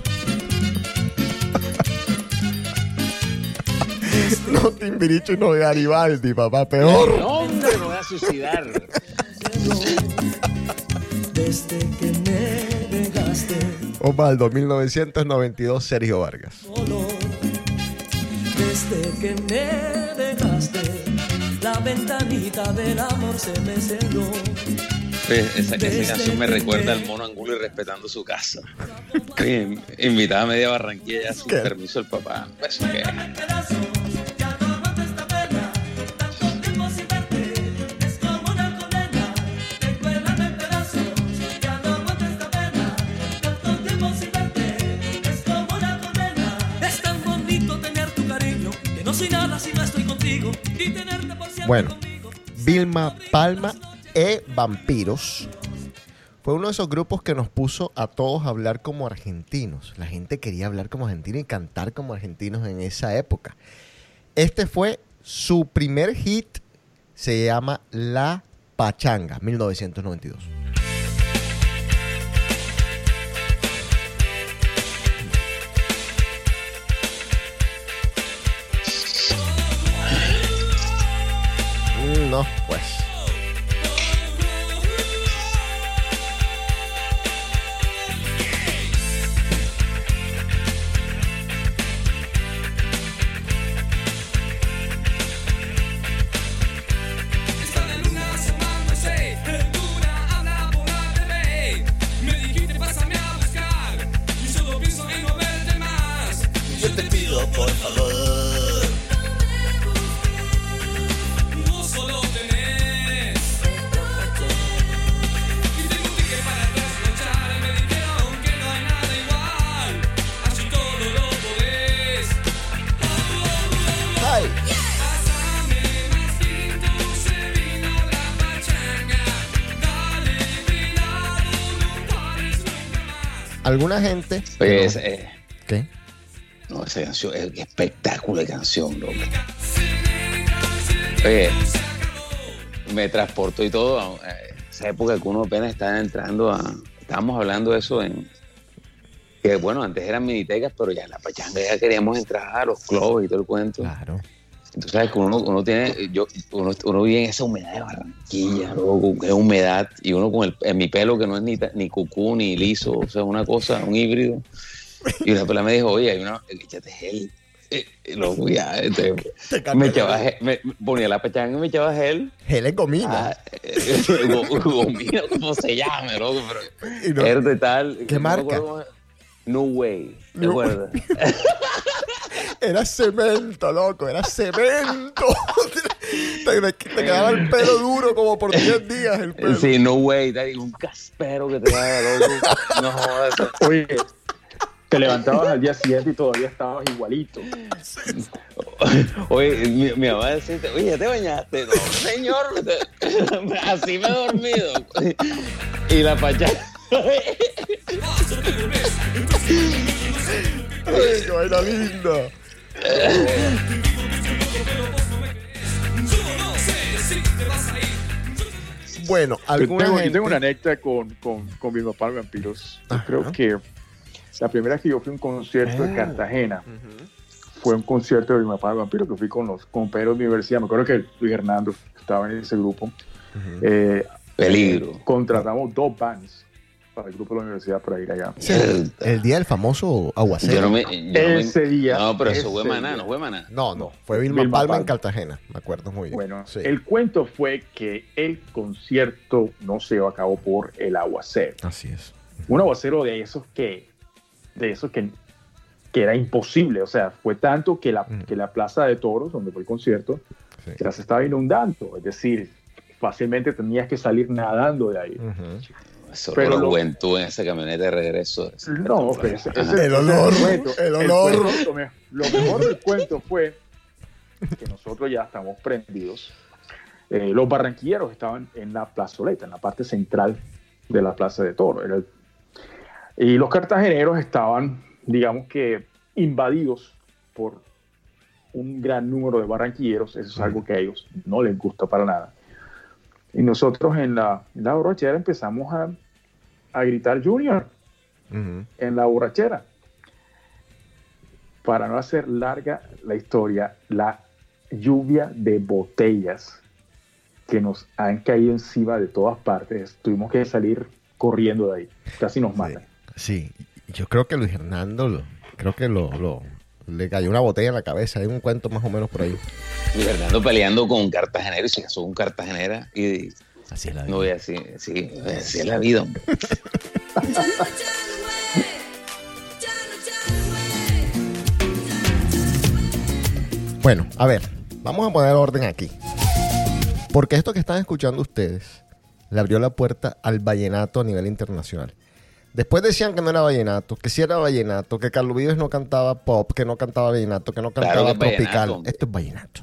No Timbiricho y no Garibaldi, papá, peor. No, hombre, me voy a suicidar. Desde que Osvaldo, 1992, Sergio Vargas. desde que me dejaste, la ventanita del amor se me cerró. Pues, esa, esa canción me recuerda al mono angulo y respetando su casa. Invitada a media Barranquilla sin ¿Qué? permiso del papá. Pues, ¿qué? Si no estoy contigo, y tenerte por siempre Bueno, conmigo. Vilma Palma e Vampiros fue uno de esos grupos que nos puso a todos a hablar como argentinos. La gente quería hablar como argentino y cantar como argentinos en esa época. Este fue su primer hit, se llama La Pachanga, 1992. No, pues. Alguna gente. Oye, no- esa, eh, ¿Qué? no, esa canción, es espectáculo de canción, loco. Oye, me transportó y todo a esa época que uno apenas estaba entrando a. Estábamos hablando de eso en. Que bueno, antes eran minitecas, pero ya en la pachanga ya queríamos entrar a los clubs y todo el cuento. Claro. Entonces, sabes que uno, uno tiene, yo, uno, uno vive en esa humedad de Barranquilla, loco, que es humedad, y uno con el, en mi pelo que no es ni, ni cucú ni liso, o sea, una cosa, un híbrido. Y una pelada me dijo, oye, hay una, échate gel. Eh, Loco, ya, este, me echaba, gel- me ponía la pachanga y me echaba gel. Gel en comida. Ah, eh, gomina, como se llame, loco, pero Y no- verde tal. ¿Qué no marca? No way, ¿te No. acuerdas? Era cemento, loco, era cemento. te, te- te quedaba el pelo duro como por 10 días el pelo. Sí, no way, tal, y un caspero que te daba, loco. No jodas. Oye, te levantabas al día siguiente y todavía estabas igualito. Oye, mi, mi mamá decía, oye, ¿ya te bañaste? No, señor, así me he dormido. Y la pachanga. Ay, qué vaina linda. Bueno, Yo alguna tengo, yo tengo una anécdota con, con, con mi papá de vampiros. Yo creo que la primera vez que yo fui a un concierto Ah. en Cartagena fue un concierto de mi papá de vampiros que fui con los compañeros de universidad. Me acuerdo que Luis Hernando estaba en ese grupo. Eh, Peligro. contratamos dos bands para el grupo de la universidad para ir allá. Sí, el, el día del famoso aguacero. Yo no me. yo no me- Ese día. No, pero eso fue maná, no fue maná. No, no, fue Vilma, Vilma Palma en. Cartagena, me acuerdo muy bien. Bueno, Sí. el cuento fue que el concierto no se llevó a cabo por el aguacero. Así es. Un aguacero de esos que, de esos que, que era imposible. O sea, fue tanto que la, Ujú. que la plaza de toros, donde fue el concierto, Sí. se estaba inundando. Es decir, fácilmente tenías que salir nadando de ahí. Ujú. Eso Pero la juventud en esa camioneta de regreso. No, pues, ese- ese- El olor, cuento. el olor. cuento, lo, me- lo mejor del cuento fue que nosotros ya estamos prendidos. Eh, los barranquilleros estaban en la plazoleta, en la parte central de la plaza de toro. Era el- y los cartageneros estaban, digamos que, invadidos por un gran número de barranquilleros. Eso es algo que a ellos no les gusta para nada. Y nosotros en la, en la borrachera empezamos a, a gritar Junior en la borrachera. Para no hacer larga la historia, la lluvia de botellas que nos han caído encima de todas partes, tuvimos que salir corriendo de ahí. Casi nos matan. Sí, yo creo que Luis Hernando, lo- creo que lo, lo- le cayó una botella en la cabeza. Hay un cuento más o menos por ahí. Y Fernando peleando con un cartagenero y se casó con un cartagenera. Y Así es la no voy a decir, sí, así es la vida, hombre. Bueno, a ver, vamos a poner orden aquí. Porque esto que están escuchando ustedes le abrió la puerta al vallenato a nivel internacional. Después decían que no era vallenato, que sí era vallenato, que Carlos Vives no cantaba pop, que no cantaba vallenato, que no Claro cantaba que es vallenato, tropical. Esto es vallenato.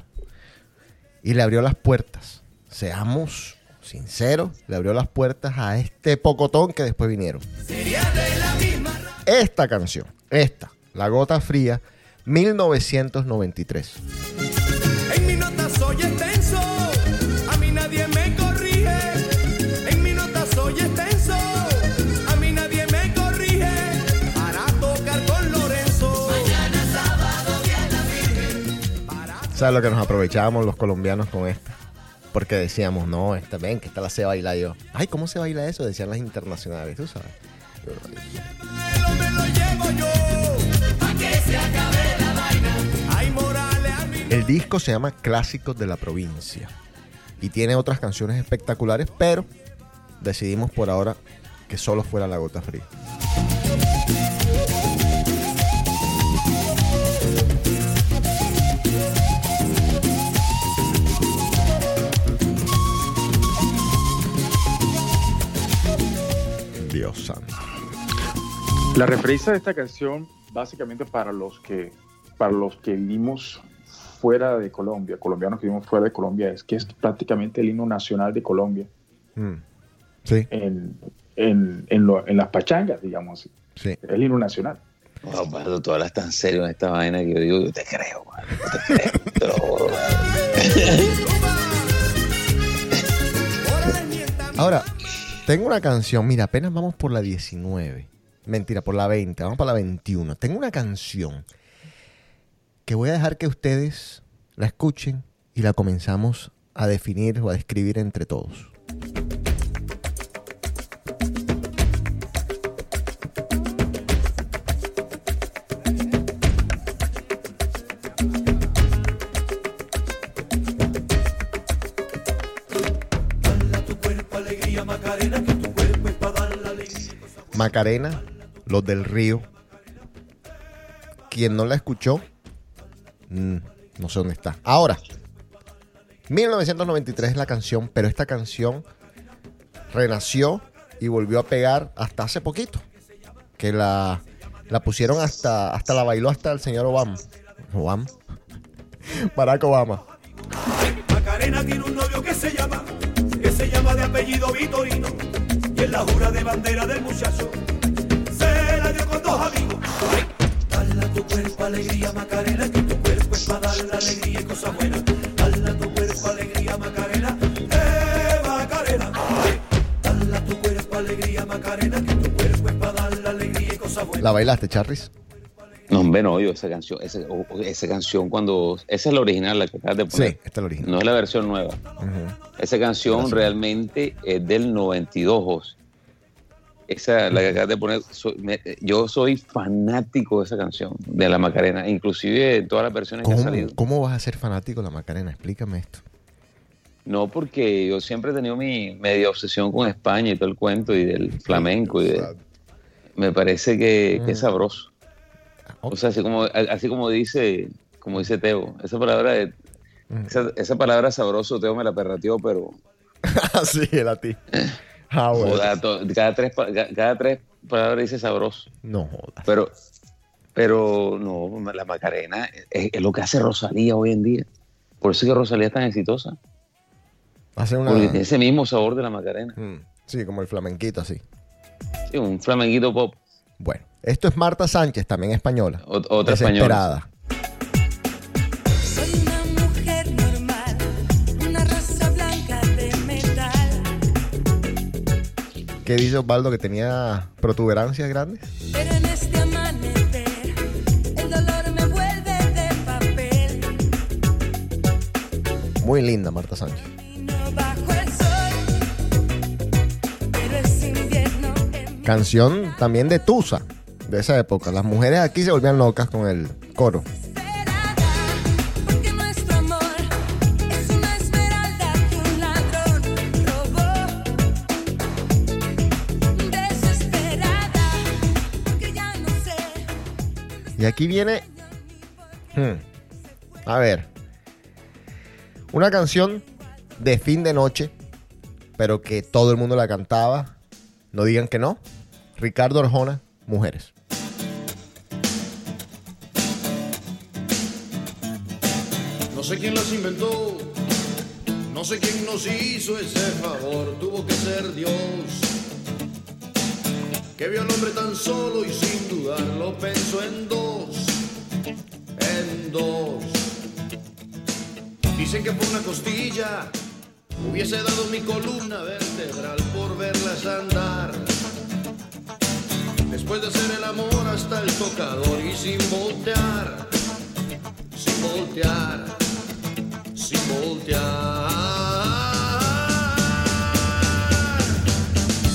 Y le abrió las puertas. Seamos sinceros, le abrió las puertas a este pocotón que después vinieron. Esta canción, esta, La Gota Fría, 1993. ¿Sabes lo que nos aprovechábamos los colombianos con esta? Porque decíamos, no, esta, ven, que esta la sé bailar yo. Ay, ¿cómo se baila eso? Decían las internacionales, tú sabes. El disco se llama Clásicos de la Provincia. Y tiene otras canciones espectaculares, pero decidimos por ahora que solo fuera La Gota Fría. Dios santo. La referencia de esta canción, básicamente para los que, para los que vivimos fuera de Colombia, colombianos que vivimos fuera de Colombia, es que es prácticamente el himno nacional de Colombia Mm. Sí, en, en, en, lo- en las pachangas, digamos así. sí. Es el himno nacional. Wow, Pardo, tú hablas tan serio en esta vaina que yo digo, yo te creo, man, yo te creo, te lo juro, man. Ahora, tengo una canción, mira, apenas vamos por la 19. Mentira, por la 20, vamos para la 21. Tengo una canción que voy a dejar que ustedes la escuchen y la comenzamos a definir o a describir entre todos. Macarena, Los del Río. Quien no la escuchó, mm, no sé dónde está. Ahora, 1993 es la canción, pero esta canción renació y volvió a pegar hasta hace poquito. Que la, la pusieron hasta, hasta la bailó hasta el señor Obama. Obama. Barack Obama. Macarena tiene un novio que se llama, que se llama de apellido Vitorino. Y en la jura de bandera del muchacho se la dio con dos amigos. Ay, Dale a tu cuerpo alegría, Macarena, que tu cuerpo es para darle alegría y cosas buenas. Dale a tu cuerpo alegría, Macarena, eh, Macarena. Ay, Dale tu cuerpo alegría, Macarena, que tu cuerpo es para darle alegría y cosas buenas. ¿La bailaste, Charris? No, hombre, no, yo esa canción, esa, esa canción cuando... Esa es la original, la que acabas de poner. Sí, esta es la original. No es la versión nueva. Esa canción realmente es del 92, José. Esa, la que acabas de poner, soy- me- yo soy fanático de esa canción, de la Macarena, inclusive de todas las versiones que han ¿Cómo, salido. ¿Cómo vas a ser fanático de la Macarena? Explícame esto. No, porque yo siempre he tenido mi media obsesión con España y todo el cuento y del flamenco. Y de- me parece que, que es sabroso. O sea, así como, así como dice, como dice Teo, esa palabra de, esa, esa palabra sabroso, Teo me la perrateó, pero Así era a ti. Ah, bueno. joda, to- cada, tres, cada tres palabras dice sabroso. No jodas. Pero, pero no, la Macarena es, es lo que hace Rosalía hoy en día. Por eso es que Rosalía es tan exitosa. Hace una... Porque tiene ese mismo sabor de la Macarena. Mm, Sí, como el flamenquito así. Sí, un flamenquito pop. Bueno, esto es Marta Sánchez, también española. Ot- otra Desesperada. Soy una mujer normal, una raza blanca de metal. ¿Qué dice Osvaldo? Que tenía protuberancias grandes. Pero en este amanecer, el dolor me vuelve de papel. Muy linda Marta Sánchez. Canción también de Tusa, de esa época. Las mujeres aquí se volvían locas con el coro. Y aquí viene. hmm, A ver. Una canción de fin de noche, pero que todo el mundo la cantaba. No digan que no. Ricardo Arjona, Mujeres. No sé quién las inventó, no sé quién nos hizo ese favor, tuvo que ser Dios. Que vio al hombre tan solo y sin dudarlo pensó en dos, en dos. Dicen que por una costilla hubiese dado mi columna vertebral por verlas andar. Después de hacer el amor hasta el tocador y sin voltear sin voltear, sin voltear.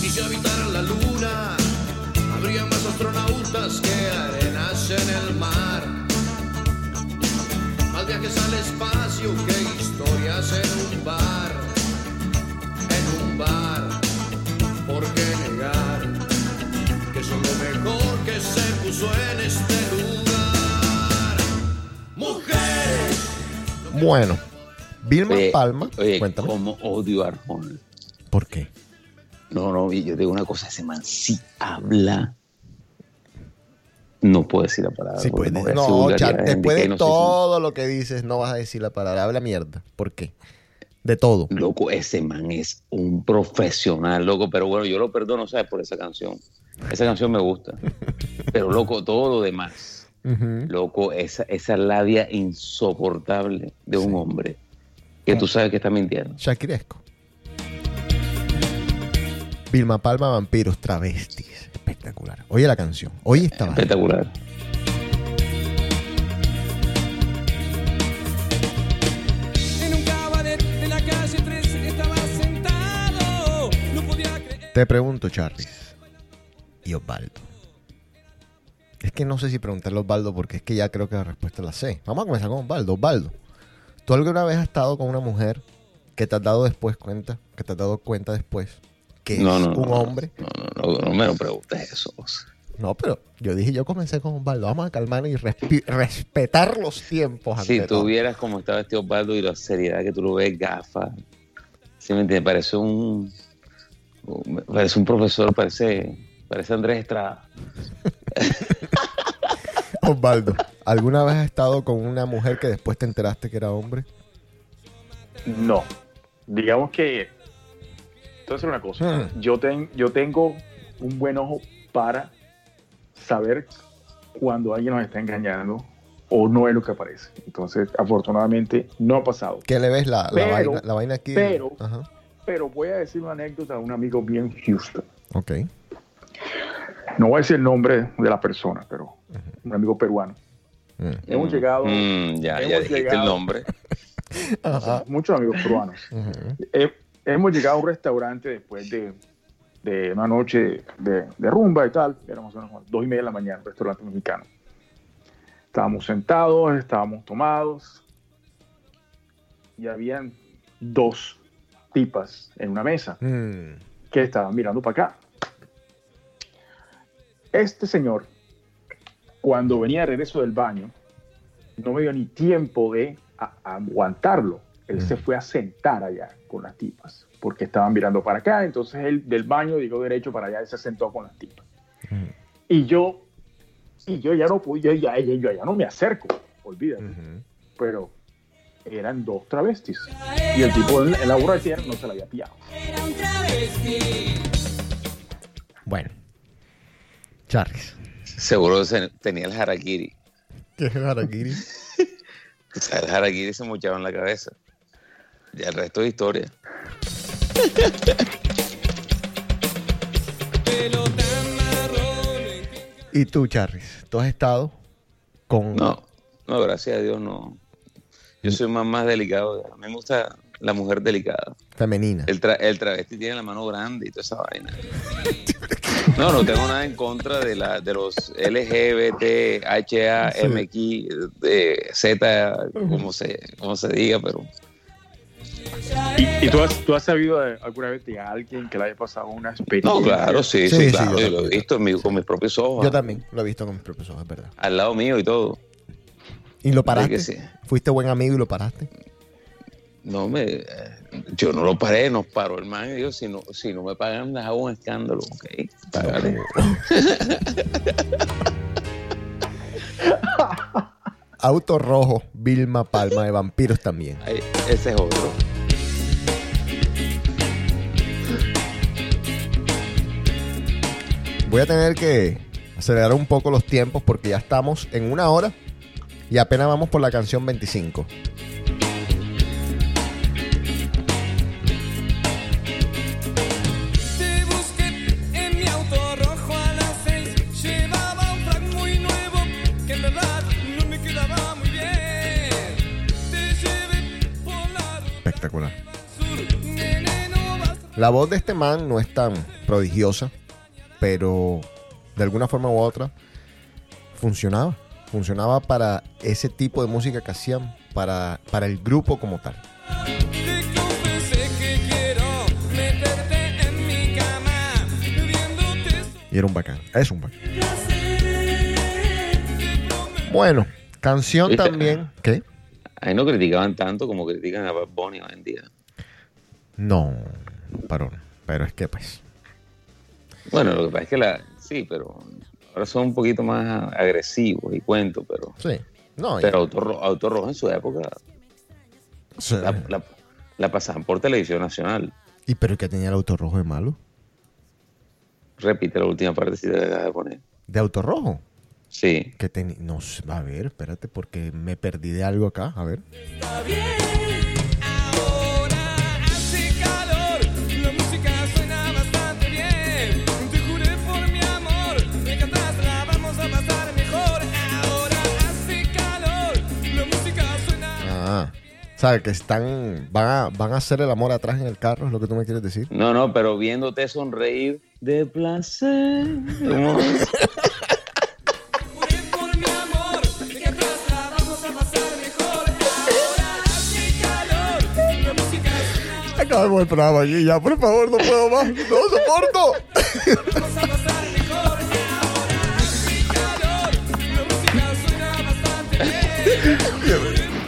Y si habitaran la luna, habría más astronautas que arenas en el mar. Más viajes al espacio que historias en un bar, Bueno, Vilma Oye, Palma. Oye, cuéntame. cómo odio a Arjona. ¿Por qué? No, no, y yo digo una cosa, ese man sí habla. No puedo decir la palabra. Sí puede. No, Char, en después de no todo lo que dices, no vas a decir la palabra. Habla mierda. ¿Por qué? De todo. Loco, ese man es un profesional, loco, pero bueno, yo lo perdono, ¿sabes? Por esa canción. Esa canción me gusta. Pero, loco, todo lo demás. Loco, esa, esa labia insoportable de un hombre que tú sabes que está mintiendo. Shakiresco. Vilma Palma, vampiros, travestis. Espectacular. Oye la canción. Oye esta. Espectacular. En un cabaret de la calle 13 estaba sentado. No podía creer. Te pregunto, Charles. Y Osvaldo. Es que no sé si preguntarle a Osvaldo porque es que ya creo que la respuesta la sé. Vamos a comenzar con Osvaldo. Osvaldo, ¿tú alguna vez has estado con una mujer que te has dado después cuenta, que te has dado cuenta después que No, es no, un no, hombre? No, no, no, no me lo preguntes eso. No, pero yo dije, yo comencé con Osvaldo. Vamos a calmar y respetar los tiempos. Si tú todo. vieras cómo está vestido Osvaldo y la seriedad que tú lo ves, gafas. ¿Sí me entiendes? Parece un. Parece un profesor, parece. Parece Andrés Estrada. Osvaldo, ¿alguna vez has estado con una mujer que después te enteraste que era hombre? No. Digamos que. Entonces, una cosa. Hmm. Yo, ten- yo tengo un buen ojo para saber cuando alguien nos está engañando o no es lo que parece. Entonces, afortunadamente, no ha pasado. ¿Qué le ves la, la Pero- vaina, la vaina aquí? pero- Ajá. Pero voy a decir una anécdota de un amigo mío en Houston. Ok. No voy a decir el nombre de la persona, pero un amigo peruano. Mm. Hemos llegado. Mm, ya, el nombre. Muchos amigos peruanos. Hemos llegado a un restaurante después de, de una noche de, de rumba y tal. Éramos unas dos y media de la mañana, un restaurante mexicano. Estábamos sentados, estábamos tomados y habían dos tipas en una mesa Mm. que estaban mirando para acá. Este señor, cuando venía de regreso del baño, no me dio ni tiempo de a- aguantarlo. Él se fue a sentar allá con las tipas, porque estaban mirando para acá. Entonces él del baño llegó derecho para allá y se sentó con las tipas. Y yo, y yo ya no pude, yo ya, yo ya no me acerco, olvídate. Pero eran dos travestis. Y el tipo en, en la borrachera no se la había pillado. Bueno. Charles. Seguro se- tenía el harakiri. ¿Qué es harakiri? O sea, el harakiri se mochaba en la cabeza. Ya el resto de historia. ¿Y tú, Charles? ¿Tú has estado con... No, no, gracias a Dios no. Yo soy más, más delicado. A mí me gusta la mujer delicada. femenina? El, tra- el travesti tiene la mano grande y toda esa vaina. No, no tengo nada en contra de, la, de los LGBT, HA, Sí. MX, de Z, como se, como se diga, pero ¿Y, y tú, has, tú has sabido de- alguna vez de alguien que le haya pasado una experiencia? No, claro, sí, sí, Sí, sí, claro. yo yo lo he visto mi- con mis propios ojos. Yo también lo he visto con mis propios ojos, es verdad. Al lado mío y todo. ¿Y lo paraste? que. ¿Fuiste buen amigo y lo paraste? No me, eh, yo no lo paré, nos paró el man y dijo, si no, si no me pagan, les hago un escándalo, ok, págale. Auto Rojo, Vilma Palma de Vampiros también. Ese es otro. Voy a tener que acelerar un poco los tiempos porque ya estamos en una hora y apenas vamos por la canción 25. Espectacular. La voz de este man no es tan prodigiosa, pero de alguna forma u otra funcionaba. Funcionaba para ese tipo de música que hacían, para, para el grupo como tal. Y era un bacán. Es un bacán. Bueno, canción ¿Viste? también. ¿Qué? Ahí no criticaban tanto como critican a Bad Bunny hoy en día. No, parón. Pero es que pues. Bueno, lo que pasa es que la, sí, pero ahora son un poquito más agresivos y cuento, pero, Sí. No, pero Auto, Ro- Auto Rojo en su época sí. la, la- la pasaban por televisión nacional. ¿Y pero qué tenía el auto rojo de malo? Repite la última partecita que acabas de poner. ¿De auto rojo? Sí. Que tenía. No sé, a ver, espérate, porque me perdí de algo acá. A ver. Hace calor, la música suena bastante bien. Te juré por mi amor, de que atrás la vamos a pasar mejor. Ahora hace calor, la música suena. Ah. ¿Sabes? Que están. Van a, van a hacer el amor atrás en el carro, es lo que tú me quieres decir. No, no, pero viéndote sonreír de placer. Acabamos el programa aquí ya, por favor, no puedo más. No soporto.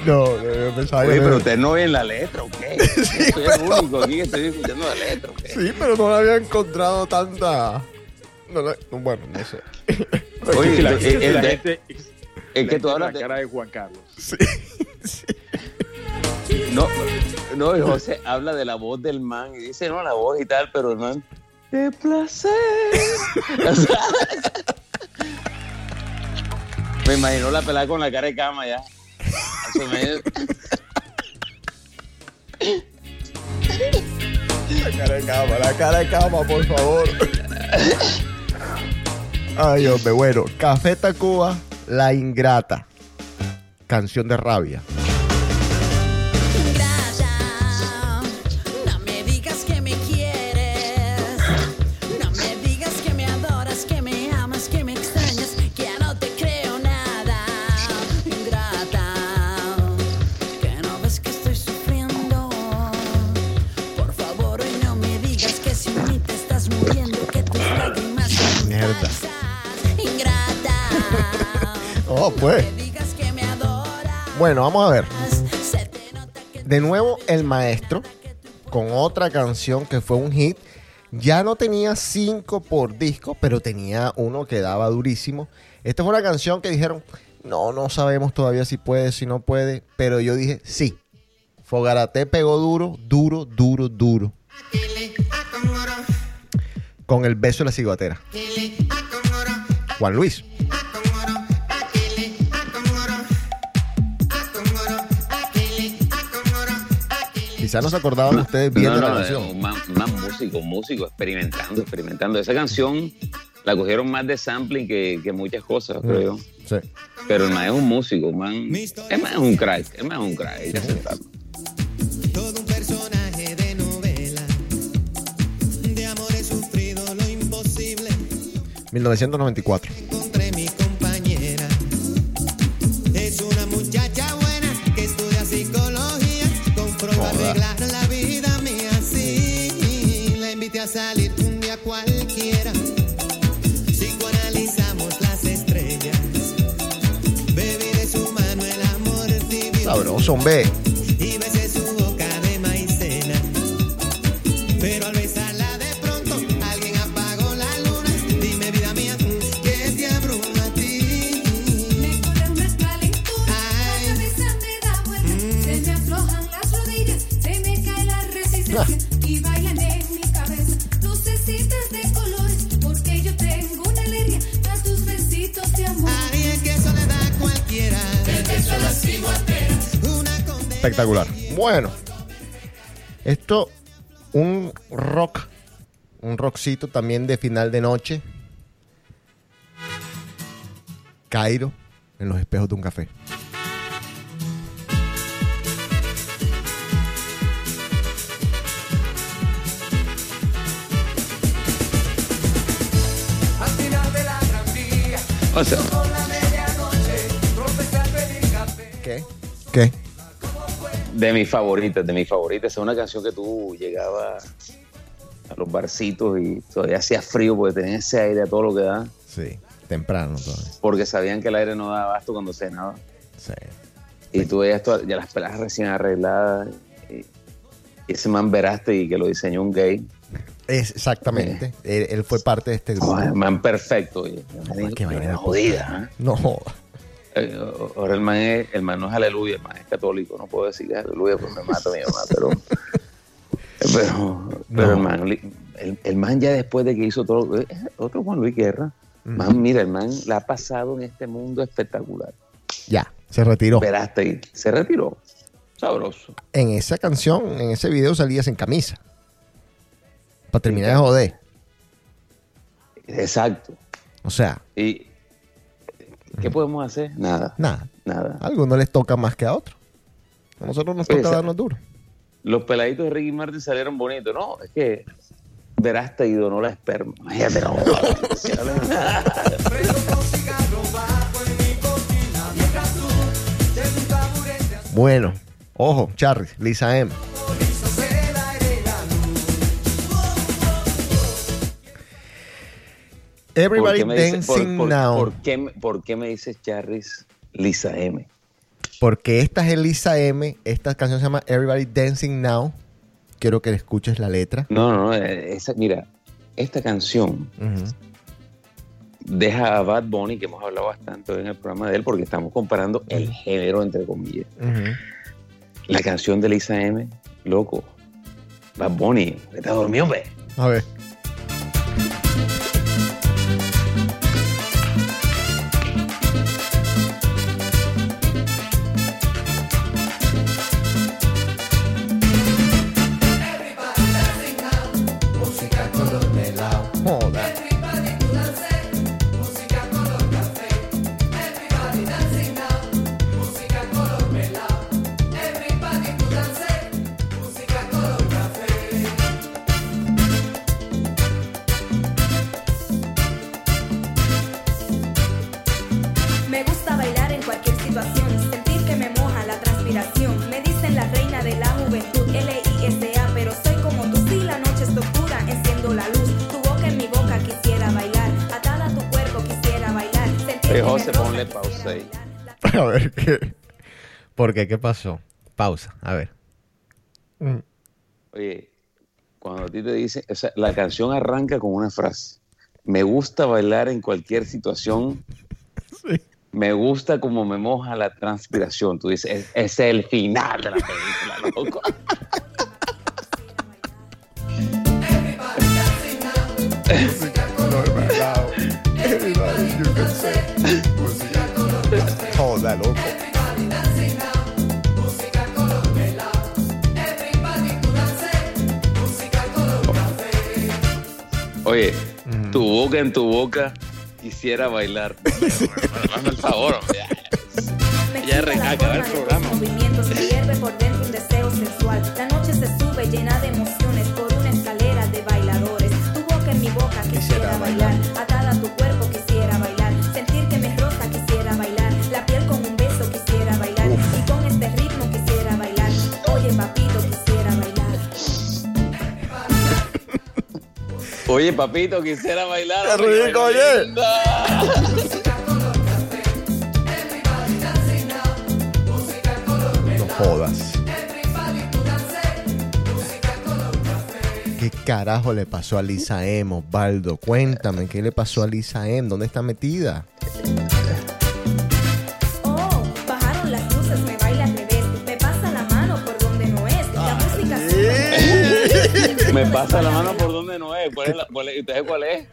No, no, yo pensaba Oye, que- pero usted no ve en la letra, ¿o qué? Yo soy el único aquí que estoy escuchando la letra, ¿o qué? Sí, pero no le había encontrado tanta. No, no, bueno, no sé. Oye, la, el- el- la el- gente, Es la que tú hablas la de... cara de Juan Carlos. No, no, y José habla de la voz del man y dice, no, la voz y tal, pero el man... ¡Qué placer! Me imagino la pelada con la cara de cama ya. La cara de cama, la cara de cama, por favor. Ay, hombre, bueno. Café Tacuba, La Ingrata. Canción de rabia. Oh, pues. Bueno, vamos a ver. De nuevo, el maestro, con otra canción que fue un hit. Ya no tenía cinco por disco, pero tenía uno que daba durísimo. Esta fue una canción que dijeron, no, no sabemos todavía si puede, si no puede. Pero yo dije, sí. Fogarate pegó duro, duro, duro, duro. Con el beso de la ciguatera. Juan Luis. Quizás no se acordaban ustedes bien No, de la no, canción. más, más músico, músico, experimentando, experimentando. Esa canción la cogieron más de sampling que, que muchas cosas, creo yo. Sí. Pero el man es un músico, man. El man es un crack, el man es un crack, hay que aceptarlo. Todo un personaje de novela. De amor he sufrido lo imposible. 1994. Tibio. Sabroso, hombre. Y Espectacular. Bueno, esto, un rock, un rockcito también de final de noche. Cairo en los espejos de un café. O sea. ¿Qué? ¿Qué? De mis favoritas, de mis favoritas. Es una canción que tú llegabas a los barcitos y todavía hacía frío porque tenía ese aire a todo lo que da, Sí, temprano todavía. porque sabían que el aire no daba abasto cuando cenaba. Sí. Y tú veías todas- ya las peladas recién arregladas. Y, ese man veraste y que lo diseñó un gay. Es exactamente. Él, él fue parte de este grupo. Oh, el man perfecto. oye. qué vaina de jodida. ¿eh? No joda. Eh, Ahora el man, es, el man no es aleluya, el man es católico. No puedo decir que es aleluya porque me mata mi mamá, pero. Pero, pero el, man, el, el man ya después de que hizo todo. eh, Otro Juan Luis Guerra. Man, mira, el man la ha pasado en este mundo espectacular. Ya, se retiró. Veraste. Se retiró. Sabroso. En esa canción, en ese video salías en camisa. Para terminar de joder. Exacto. O sea, ¿Y qué podemos hacer? Nada. nada. Nada. A algunos les toca más que a otros. A nosotros nos toca darnos duro. Los peladitos de Ricky Martin salieron bonitos. No, es que Veraste y donó la esperma. Imagínate, no. Bueno, ojo, Charlie, Lisa M. Everybody ¿Por qué me dices- por- Dancing por- Now. ¿por qué, me- por qué me dices Charris Lisa M? Porque esta es Elisa M. Esta canción se llama Everybody Dancing Now. Quiero que escuches la letra. No, no, no. eh, esa- mira, esta canción Ujú. deja a Bad Bunny, que hemos hablado bastante hoy en el programa de él, porque estamos comparando el género, entre comillas. La canción de Lisa M, loco. Bad Bunny, está dormido, hombre. A ver. Qué? ¿Qué pasó? Pausa. A ver. Mm. Oye, cuando a ti te dicen, o sea, la canción arranca con una frase. Me gusta bailar en cualquier situación. Me gusta como me moja la transpiración. Tú dices, es, es el final de la película, loco. Oye, tu boca en tu boca quisiera bailar. Hazme el favor, hombre. Ya excita la recaca, forma el programa. Oye, papito, quisiera bailar. ¡Qué rico, oye! No jodas. ¿Qué carajo le pasó a Lisa M, Osvaldo? Cuéntame, ¿qué le pasó a Lisa M? ¿Dónde está metida? Oh, bajaron las luces, me baila al revés, me pasa la mano por donde no es. La música sube. Me pasa la mano por es. ¿Cuál es.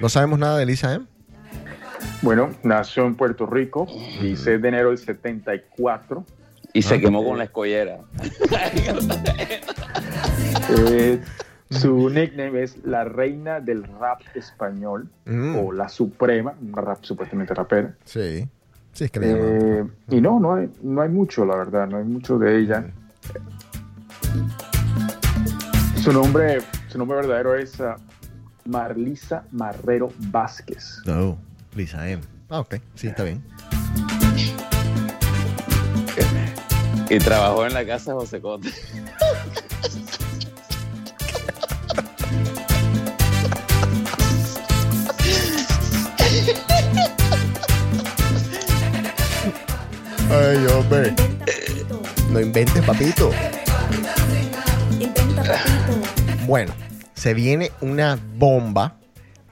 ¿No sabemos nada de Lisa M? Bueno, nació en Puerto Rico, 16 de enero del 74. Y se quemó con la escollera. Eh, su nickname es la reina del rap español Mm. o la suprema, rap supuestamente rapera. Sí. Sí, es que le llaman. Eh, y no, no hay, no hay mucho, la verdad, no hay mucho de ella. Su nombre, su nombre verdadero es ah, Marlisa Marrero Vázquez. No, Lisa M. Ah, ok. Sí, está bien. Y trabajó en la casa de José Cote. Ay, hombre. No inventes, papito. Inventa papito. Bueno, se viene una bomba.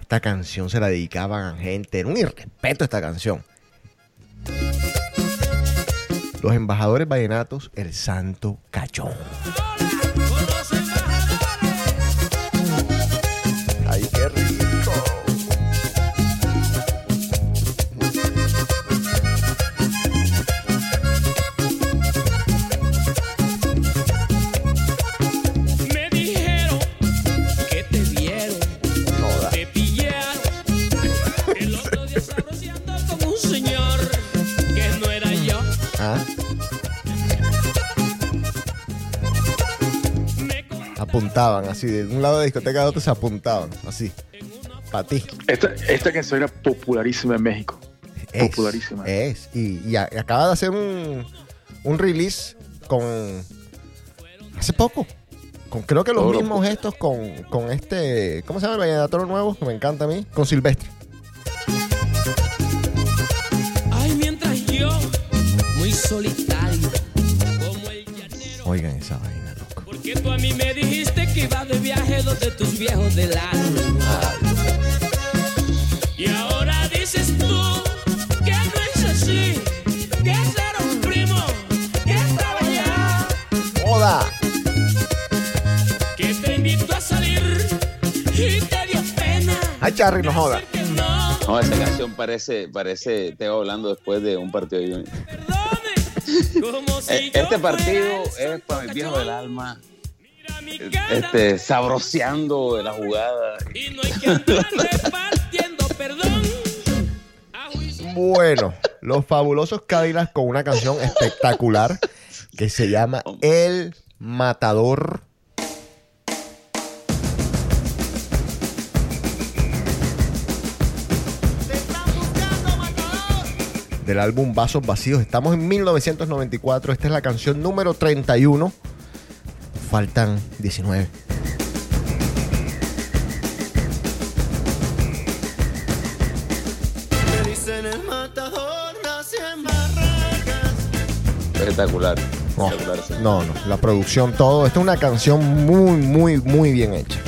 Esta canción se la dedicaban a gente. Era un irrespeto esta canción. Los embajadores vallenatos, el santo cachón. Apuntaban así, de un lado de la discoteca al otro se apuntaban, así. Para ti. Esta, esta canción era popularísima en México. Es, Popularísima. Es. Y, y a- acaba de hacer un, un release con. Hace poco. Con, creo que los Todo lo- mismos gestos con, con este. ¿Cómo se llama el vallenatoro nuevo? Que me encanta a mí. Con Silvestre. Ay, mientras yo, muy solitario, Oigan esa vaina, porque tú a mí me dijiste que ibas de viaje donde tus viejos del alma. Y ahora dices tú que no es así, que era un primo, que estaba allá, ¡Joda! que te invitó a salir y te dio pena. Ay, Charry, no joda. No, esa canción parece, parece, te va hablando después de un partido de Junior. Como si yo Este partido es para el viejo del alma, este, sabroseando la jugada. Y no hay que andar repartiendo perdón. Bueno, los fabulosos Cadillacs con una canción espectacular que se llama El Matador. Del álbum Vasos Vacíos. Estamos en 1994. Esta es la canción número 31. Faltan 19. Me dicen el matador, nace en Barracas. Espectacular. No, sí. no, no, la producción, todo. Esta es una canción muy, muy, muy bien hecha.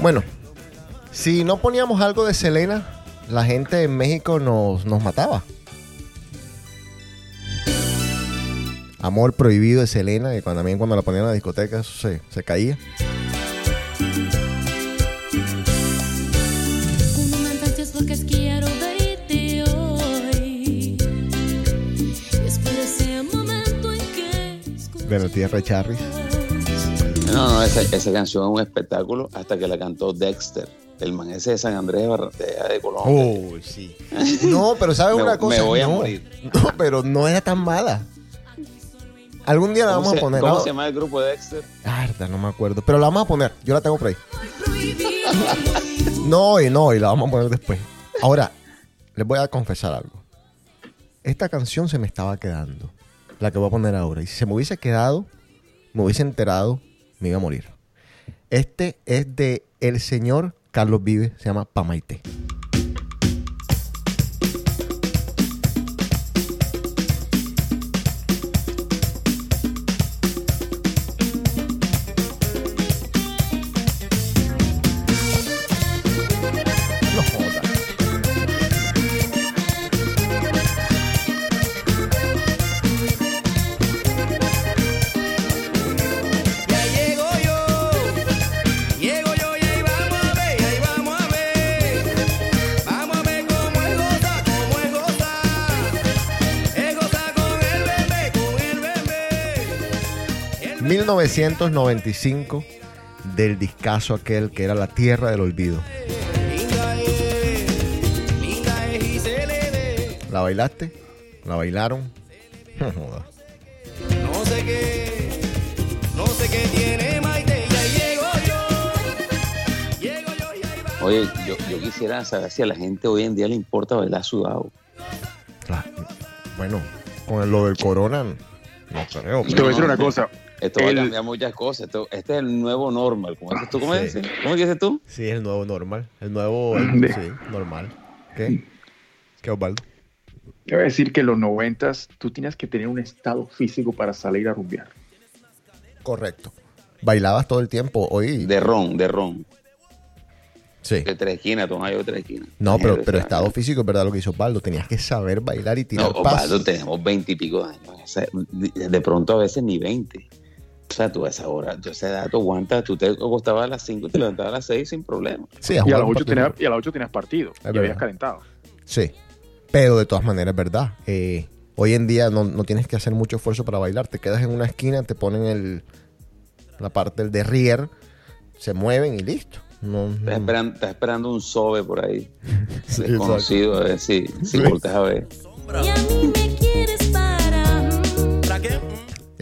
Bueno, si no poníamos algo de Selena, la gente en México nos, nos mataba. Amor prohibido de Selena, que cuando, también cuando la ponían en la discoteca eso se, se caía. No me enganches porque quiero verte hoy. Y espero ese momento en que De la tierra Charris. No, no, esa, esa canción es un espectáculo hasta que la cantó Dexter, el man ese de San Andrés de, de, Colombia. Uy, sí. No, pero ¿sabes Me- una cosa? me voy a morir. No, pero no era tan mala. Algún día la ¿Cómo vamos se- a poner. ¿Cómo se llama el grupo de Dexter? Arda, no me acuerdo. Pero la vamos a poner. Yo la tengo por ahí. No, y no, y la vamos a poner después. Ahora, les voy a confesar algo. Esta canción se me estaba quedando. La que voy a poner ahora. Y si se me hubiese quedado, me hubiese enterado, me iba a morir. Este es de el señor Carlos Vive. Se llama Pamaite. 1995 del discazo aquel que era La Tierra del Olvido. ¿La bailaste? ¿La bailaron? No sé qué, no sé qué tiene Maite, ya llego yo, llego yo y ahí. Oye, yo, yo quisiera saber si a la gente hoy en día le importa bailar sudado. Bueno, con lo del corona, no creo. Te voy a decir una cosa. Esto va a El- cambiar muchas cosas. Esto- este es el nuevo normal. ¿Cómo dices tú? ¿Cómo Sí. dices? ¿Cómo dices tú? Sí, es el nuevo normal. El nuevo, el- sí, normal. ¿Qué? ¿Qué, Osvaldo? Te voy a decir que en los noventas tú tienes que tener un estado físico para salir a rumbear. Correcto. Bailabas todo el tiempo. Hoy. De ron, de ron. Sí. De tres esquinas, toma yo de tres esquinas. No, pero, pero estado físico es verdad lo que hizo Osvaldo. Tenías que saber bailar y No, tirar Osvaldo, pasos. tenemos veintipico de años. O sea, de de pronto a veces ni veinte. O sea, tú a esa hora, tú a esa edad, tú aguantas, tú te acostabas a las cinco y te levantabas a las seis sin problema. Sí, y, a jugar las un 8 partido. tenías, y a las 8 tenías partido. y verdad. habías calentado. Sí. Pero de todas maneras es verdad. Eh, hoy en día no, no tienes que hacer mucho esfuerzo para bailar. Te quedas en una esquina, te ponen el, la parte del derrier, se mueven y listo. No, Estás no- esperando, estás esperando un sobe por ahí. Sí, desconocido, a ver si, si Sí. volteas a ver.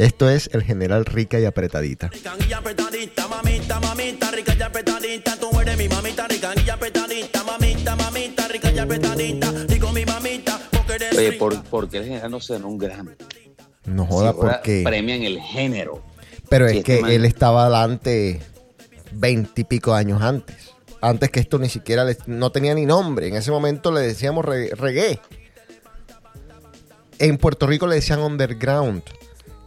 Esto es el general rica y apretadita. y apretadita, mamita, mamita, rica y apretadita. Tú eres mi mamita rica y apretadita, mamita, mamita, rica y apretadita. Rico mi Oye, ¿por, ¿por qué el general no se ganó un Grammy? No joda Si porque... Premian el género. Pero Si es este que man- él estaba adelante veintipico años antes. Antes que esto ni siquiera le- no tenía ni nombre. En ese momento le decíamos re- reggae. En Puerto Rico le decían underground.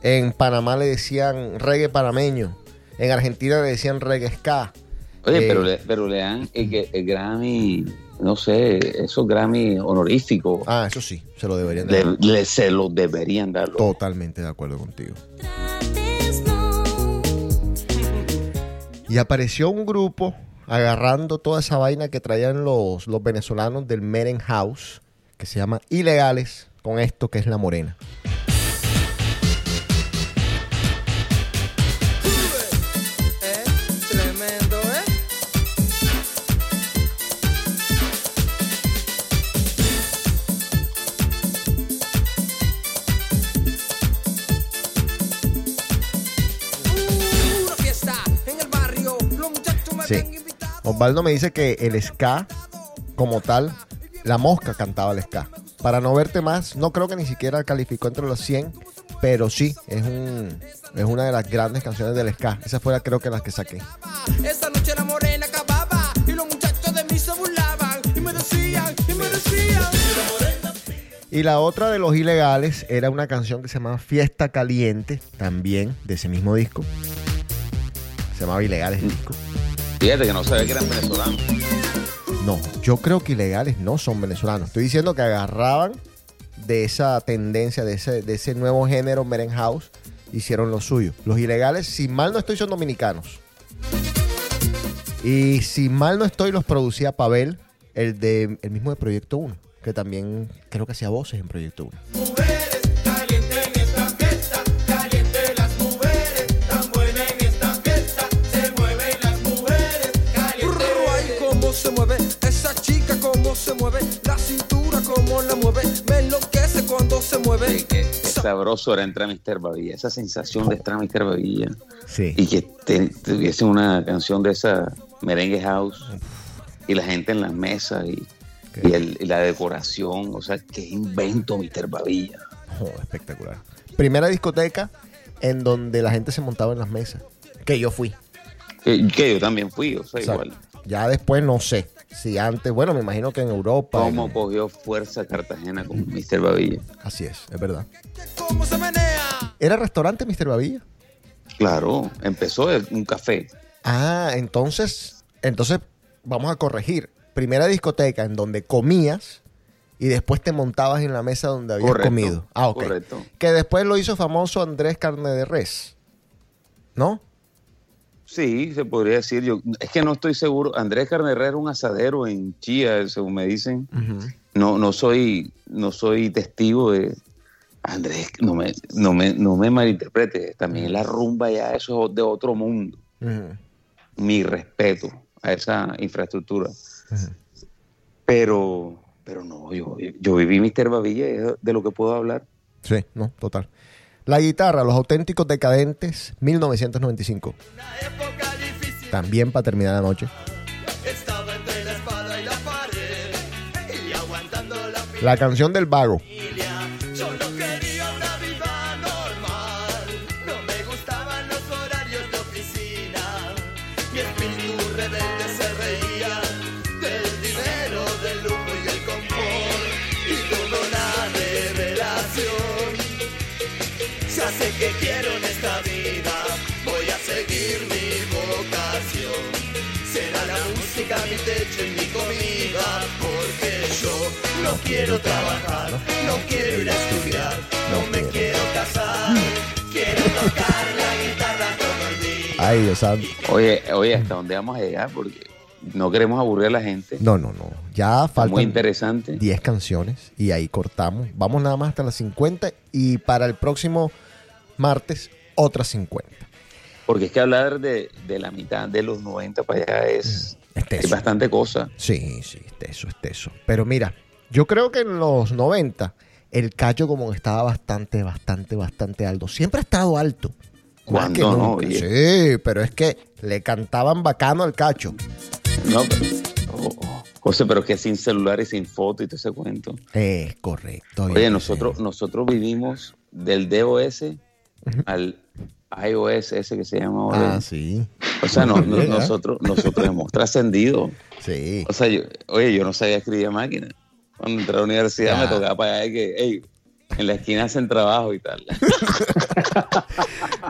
En Panamá le decían reggae panameño. En Argentina le decían reggae ska. Oye, Eh, pero, le, pero le dan el, el Grammy, no sé, esos Grammy honoríficos. Ah, eso sí, se lo deberían dar. le- se lo deberían dar. Totalmente de acuerdo contigo. Y apareció un grupo agarrando toda esa vaina que traían los, los venezolanos del Meren House, que se llama Ilegales, con esto que es La Morena. Sí. Osvaldo me dice que el ska, como tal, la mosca cantaba el ska. Para no verte más, no creo que ni siquiera calificó entre los 100, pero sí, es, un, es una de las grandes canciones del ska. Esa fue la, creo que las que saqué. Esa noche la morena acababa y los muchachos de mí se burlaban y me decían, y me decían. Y la otra de los ilegales era una canción que se llamaba Fiesta Caliente, también de ese mismo disco. Se llamaba Ilegales el disco. Que no sabía que eran venezolanos. No, yo creo que ilegales no son venezolanos. Estoy diciendo que agarraban de esa tendencia, de ese, nuevo género Meren House, hicieron lo suyo. Los ilegales, si mal no estoy, son dominicanos. Y si mal no estoy, los producía Pavel, el, de, el mismo de Proyecto 1, que también creo que hacía voces en Proyecto 1. Se mueve la cintura, cómo la mueve, me enloquece cuando se mueve. Qué sabroso era entrar a Mr. Babilla. Esa sensación de entrar a Mr. Babilla. Sí. Y que te- tuviese una canción de esa merengue house. Y la gente en las mesas y, y el- y la decoración. O sea, qué invento Mr. Babilla. Oh, espectacular. Primera discoteca en donde la gente se montaba en las mesas. Que yo fui. Que, que yo también fui, o sea, O sea, igual. Ya después no sé. Si antes, bueno, me imagino que en Europa. Cómo en- cogió fuerza Cartagena con Mr. Babilla. Así es, es verdad. ¿Cómo se menea? ¿Era restaurante Mr. Babilla? Claro, empezó un café. Ah, entonces, entonces vamos a corregir. Primera discoteca en donde comías y después te montabas en la mesa donde habías Correcto, comido. Ah, ok. correcto. Que después lo hizo famoso Andrés Carne de Res. ¿No? Sí, se podría decir. Yo, es que no estoy seguro. Andrés Carnerera era un asadero en Chía, según me dicen. No, no soy, no soy testigo de Andrés, no me, no me, no me malinterprete. También la rumba ya eso es de otro mundo. Mi respeto a esa infraestructura. Pero, pero no, yo, yo viví Mr. Babilla, es de lo que puedo hablar. Sí, no, total. La guitarra, Los Auténticos Decadentes, 1995. También para terminar la noche. La canción del vago. No quiero trabajar, no quiero ir a estudiar, no me quiero casar. Quiero tocar la guitarra todo el día. Ay, Dios santo. Oye, oye, ¿hasta dónde vamos a llegar? Porque no queremos aburrir a la gente. No, no, no. Ya faltan Muy interesante. 10 canciones y ahí cortamos. Vamos nada más hasta las 50 y para el próximo martes otras 50. Porque es que hablar de, de la mitad de los 90 para allá es, es bastante cosa. Sí, sí, eso, es eso. Pero mira, yo creo que en los 90 el cacho como que estaba bastante, bastante, bastante alto. Siempre ha estado alto. ¿Cuándo no? Oye. Sí, pero es que le cantaban bacano al cacho. No, pero- oh, oh, José, pero que sin celular y sin foto y todo ese cuento. Es correcto. Oye, nosotros, nosotros vivimos del DOS al iOS ese que se llama ahora. Ah, sí. O sea, no- nosotros, nosotros hemos trascendido. Sí. O sea, yo, oye, yo no sabía escribir a máquina. Cuando entré a la universidad Ya. me tocaba para allá que, hey, en la esquina hacen trabajo y tal.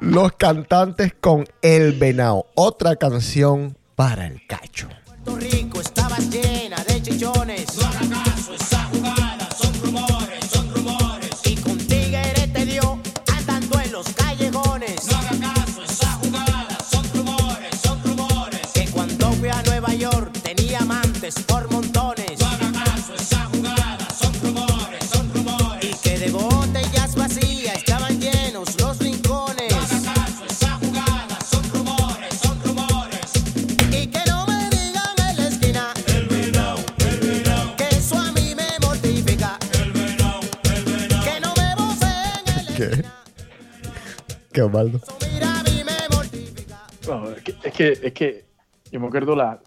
Los cantantes con El Venao. Otra canción para el cacho. Puerto Rico estaba llena de chichones. No haga caso, esa jugada son rumores, son rumores. Y con tigre te dio andando en los callejones. No haga caso, esa jugada son rumores, son rumores. Que cuando fui a Nueva York tenía amantes por Es, que, es que es que yo me acuerdo la,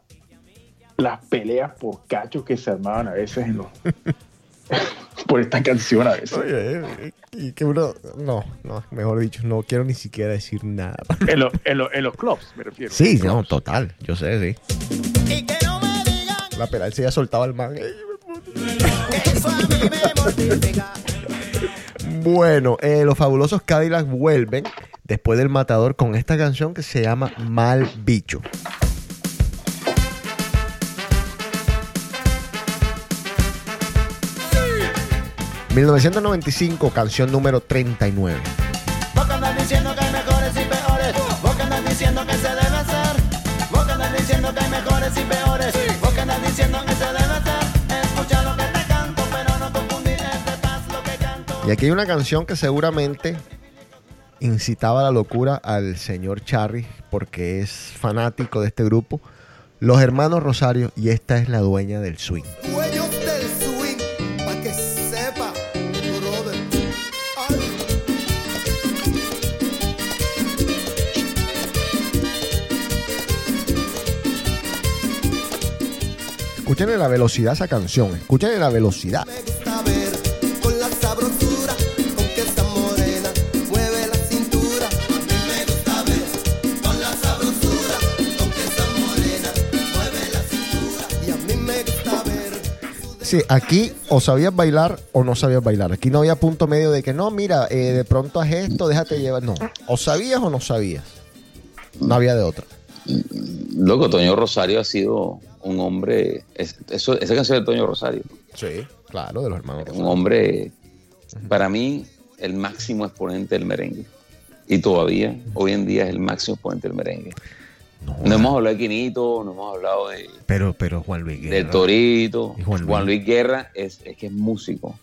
las peleas por cachos que se armaban a veces en los, por esta canción a veces. Oye, eh, y que uno. No, no, mejor dicho, no quiero ni siquiera decir nada. En, los- en los- en los clubs, me refiero. Sí, no, total. Yo sé, sí. La penal se ya soltaba el man. Eso a mí me mortifica Bueno, eh, los fabulosos Cadillacs vuelven después del matador con esta canción que se llama Mal Bicho. ...1995, canción número 39. Vos que andas diciendo que hay mejores y peores Vos que andas diciendo que se debe hacer Vos que andas diciendo que hay mejores y peores Vos que andas diciendo que se debe Y aquí hay una canción que seguramente incitaba a la locura al señor Charry porque es fanático de este grupo. Los hermanos Rosario y esta es la dueña del swing. Dueños del swing, pa' que sepa, brother. Escuchen la velocidad esa canción, escuchen la velocidad. gusta ver con la Sí, aquí o sabías bailar o no sabías bailar. Aquí no había punto medio de que no, mira, eh, de pronto haz esto, déjate llevar. No, o sabías o no sabías. No había de otra. Loco, Toño Rosario ha sido un hombre. es- eso, esa canción de Toño Rosario. Sí, claro, de los hermanos. Un hombre, para mí, el máximo exponente del merengue. Y todavía, hoy en día, es el máximo exponente del merengue. No, hemos hablado de Quinito, no hemos hablado de, Pero, pero Juan Luis Guerra. del Torito. Juan Juan Luis. Guerra es, es que es músico.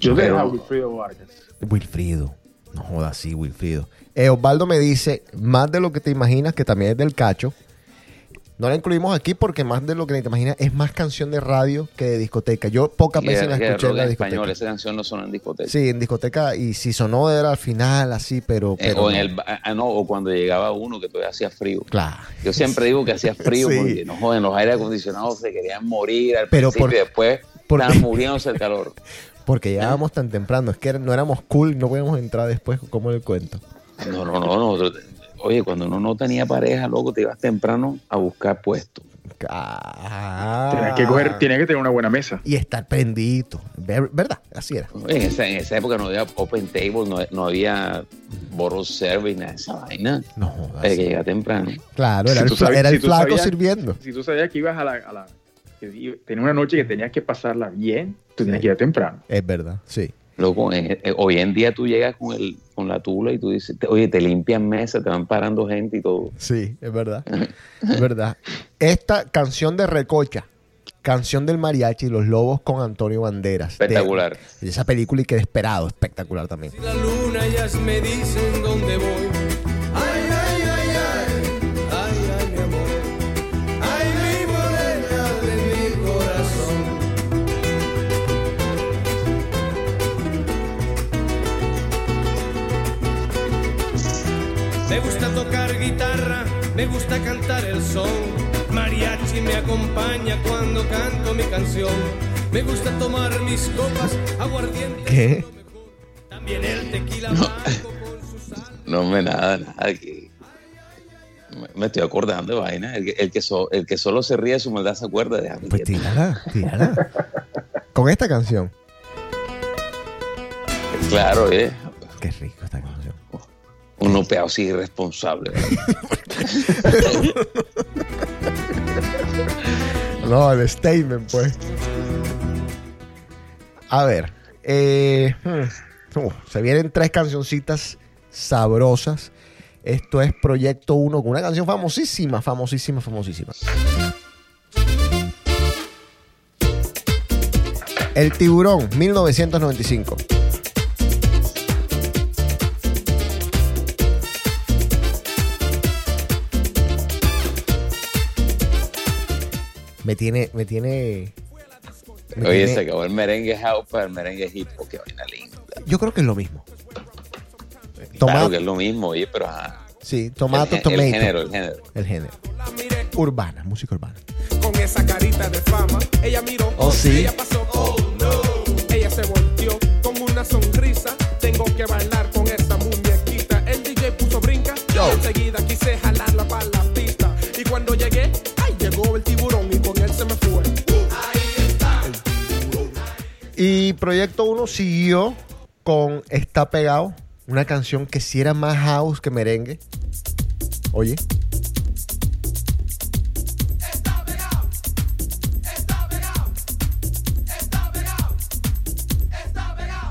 Yo Pero- dejo a Wilfrido Vargas. Wilfrido. No jodas, sí, Wilfrido. Eh, Osvaldo me dice, más de lo que te imaginas, que también es del cacho. No la incluimos aquí porque más de lo que te imaginas es más canción de radio que de discoteca. Yo pocas veces la escuché en la en discoteca. español, esa canción no sonó en discoteca. Sí, en discoteca y si sonó era al final, así, pero... Eh, o, en el, ah, no, o cuando llegaba uno que todavía hacía frío. Claro. Yo siempre digo que hacía frío Sí. porque no joden, los aire acondicionados se querían morir al Pero principio por- y después por- estaban muriéndose el calor. Porque llegábamos tan temprano, es que no éramos cool, no podíamos entrar después, como el cuento. No, no, no, nosotros- oye, cuando uno no tenía pareja, loco, te ibas temprano a buscar puesto. Tienes que, coger, tienes que tener una buena mesa. Y estar prendito, Ver- ¿verdad? Así era. En esa, en esa época no había open table, no, no había bottle service, nada de esa vaina. No, Hay que llegar temprano. Claro, era Si el, tú fla- sabías- era el si tú flaco sabías- sirviendo. Si tú sabías que ibas a la. A la tenía una noche que tenías que pasarla bien, tú tenías que ir temprano. Es verdad, sí. Loco, eh, eh, hoy en día tú llegas con el con la tula y tú dices, te- oye, te limpian mesa, te van parando gente y todo. Sí, es verdad. es verdad. Esta canción de Recocha, canción del mariachi y los lobos con Antonio Banderas. de- Espectacular. De, esa película y que esperado, espectacular también. La luna ellas me dicen dónde voy. Me gusta cantar el son. Mariachi me acompaña cuando canto mi canción. Me gusta tomar mis copas, aguardiente. ¿Qué? También el tequila. No me nada, nada. Que me, estoy acordando de vaina. El que, el, que so- el que solo se ríe de su maldad se acuerda de Pues tírala, tírala. Con esta canción. Claro, eh. Qué rico esta canción. Uno peado así irresponsable. No, el statement, pues. A ver. eh, hmm, uh, se vienen tres cancioncitas sabrosas. Esto es Proyecto 1 con una canción famosísima, famosísima, famosísima. El tiburón, 1995. Me tiene, me tiene. me Oye, tiene- se acabó el merengue house para el merengue hip. Oh, qué vaina linda. Yo creo que es lo mismo. Claro Tomate, que es lo mismo, oye, pero ajá. sí, tomato, el, tomato. el género, el género. El género. Urbana, música urbana. Con esa carita de fama, ella miró, Oh, sí. ella pasó, oh no. Ella se volteó con una sonrisa. Tengo que bailar con esa muñequita. El DJ puso brinca. Yo. Enseguida quise jalarla para la pista. Y cuando llegué, Y Proyecto 1 siguió con Está Pegado, una canción que si era más house que merengue. Oye.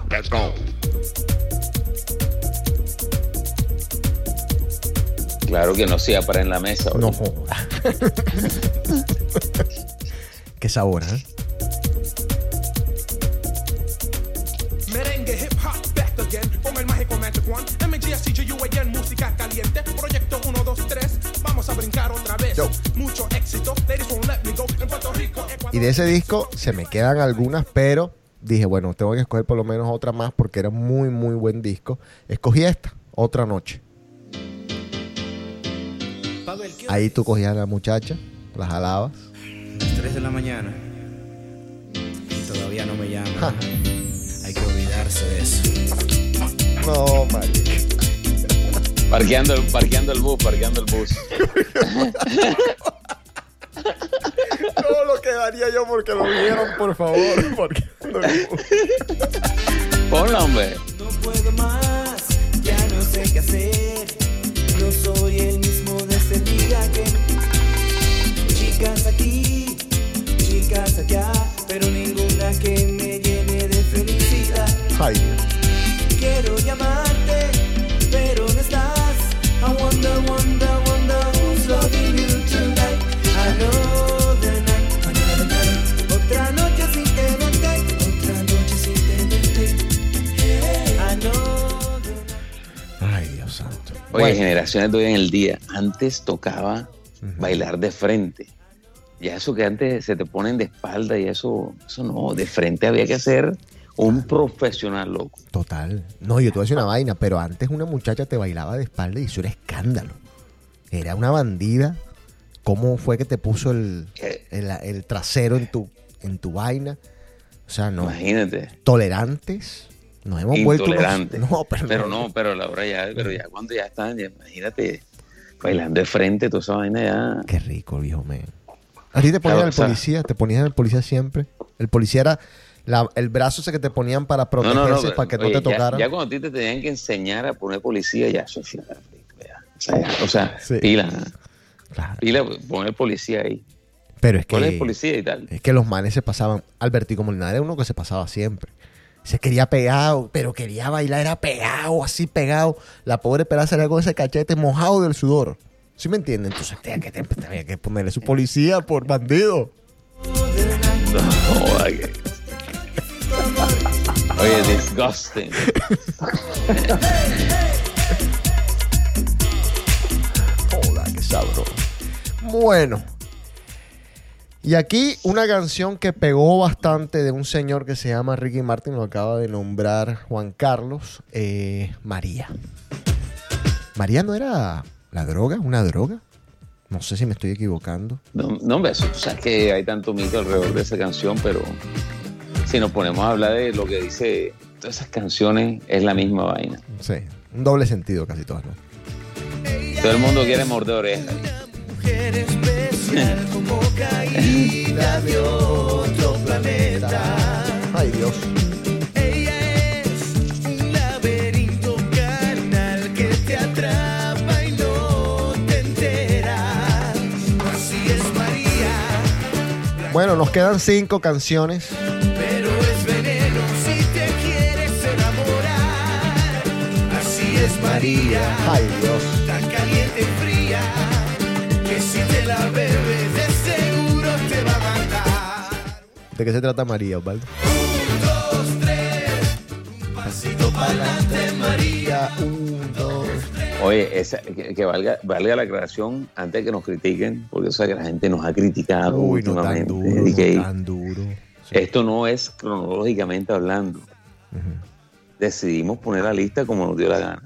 Let's go. Claro que no sea para en la mesa. No. Qué sabor, ¿eh? El mágico Magic One. MGSCGUAN, música caliente. Proyecto 1, 2, 3. Vamos a brincar otra vez. Mucho éxito. Ladies won't let me go. En Puerto Rico, Y de ese disco se me quedan algunas, pero dije, bueno, tengo que escoger por lo menos otra más porque era muy, muy buen disco. Escogí esta, Otra Noche. Ahí tú cogías a la muchacha, la jalabas. Las 3 de la mañana. Y todavía no me llama. Hay que olvidarse de eso. No, marica. Parqueando el, parqueando el bus, parqueando el bus. No lo quedaría yo porque lo vieron, por favor. Porque Ponla, hombre. No puedo más, ya no sé qué hacer. No soy el mismo de ese día que chicas aquí, chicas allá, pero ninguna que me llene de felicidad. Ay, Dios. Oye, generaciones de hoy en el día. Antes tocaba bailar de frente. Ya eso que antes se te ponen de espalda y eso, eso no, de frente había que ser un profesional, loco. Total. No, yo te voy a decir una vaina, pero antes una muchacha te bailaba de espalda y eso era escándalo. Era una bandida. ¿Cómo fue que te puso el, el, el trasero en tu, en tu vaina? O sea, no. Imagínate. Tolerantes. Nos hemos vuelto. unos-. No, pero, pero no, pero la hora ya, pero ya cuando ya están, ya, imagínate, bailando de frente, toda esa vaina ya. Qué rico, viejo men. A ti te ponían sea- policía, te ponían el policía siempre. El policía era la- el brazo ese que te ponían para No, protegerse, no, no, para que no te tocaran. Ya, cuando a ti te tenían que enseñar a poner policía, ya eso es. O sea, o sea, Sí. pila. Pila, poner policía ahí. Pero es ¿Cuál es que, el policía y tal? es que los manes se pasaban. Albertico Molina era uno que se pasaba siempre. Se quería pegado, pero quería bailar, era pegado, así pegado. La pobre pera salía con ese cachete mojado del sudor. ¿Sí me entienden? Entonces tenía que, tenía que ponerle su policía por bandido. Que- Oye, disgusting. Joda, qué sabroso. Bueno. Y aquí una canción que pegó bastante de un señor que se llama Ricky Martin, lo acaba de nombrar Juan Carlos, eh, María. María no era la droga, una droga. No sé si me estoy equivocando. No, no, hombre, eso, tú sabes que hay tanto mito alrededor de esa canción, pero si nos ponemos a hablar de lo que dice todas esas canciones, es la misma vaina. Sí, un doble sentido casi todas, ¿no? Todo el mundo quiere morder orejas. Mujer especial como caída de otro planeta. Ay, Dios. Ella es un laberinto carnal que te atrapa y no te enteras. Así es María, Bueno, nos quedan cinco canciones. María, Ay, Dios. tan caliente y fría que si te la bebes de seguro te va a matar. ¿De qué se trata María, Osvaldo? dos, tres, un pasito para adelante, María. Un, dos. Oye, esa, que, que valga, valga la aclaración antes de que nos critiquen, porque o sea, que la gente nos ha criticado Uy, no tan últimamente. duro, que no tan duro. Esto no es cronológicamente hablando. Decidimos poner la lista como nos dio la gana.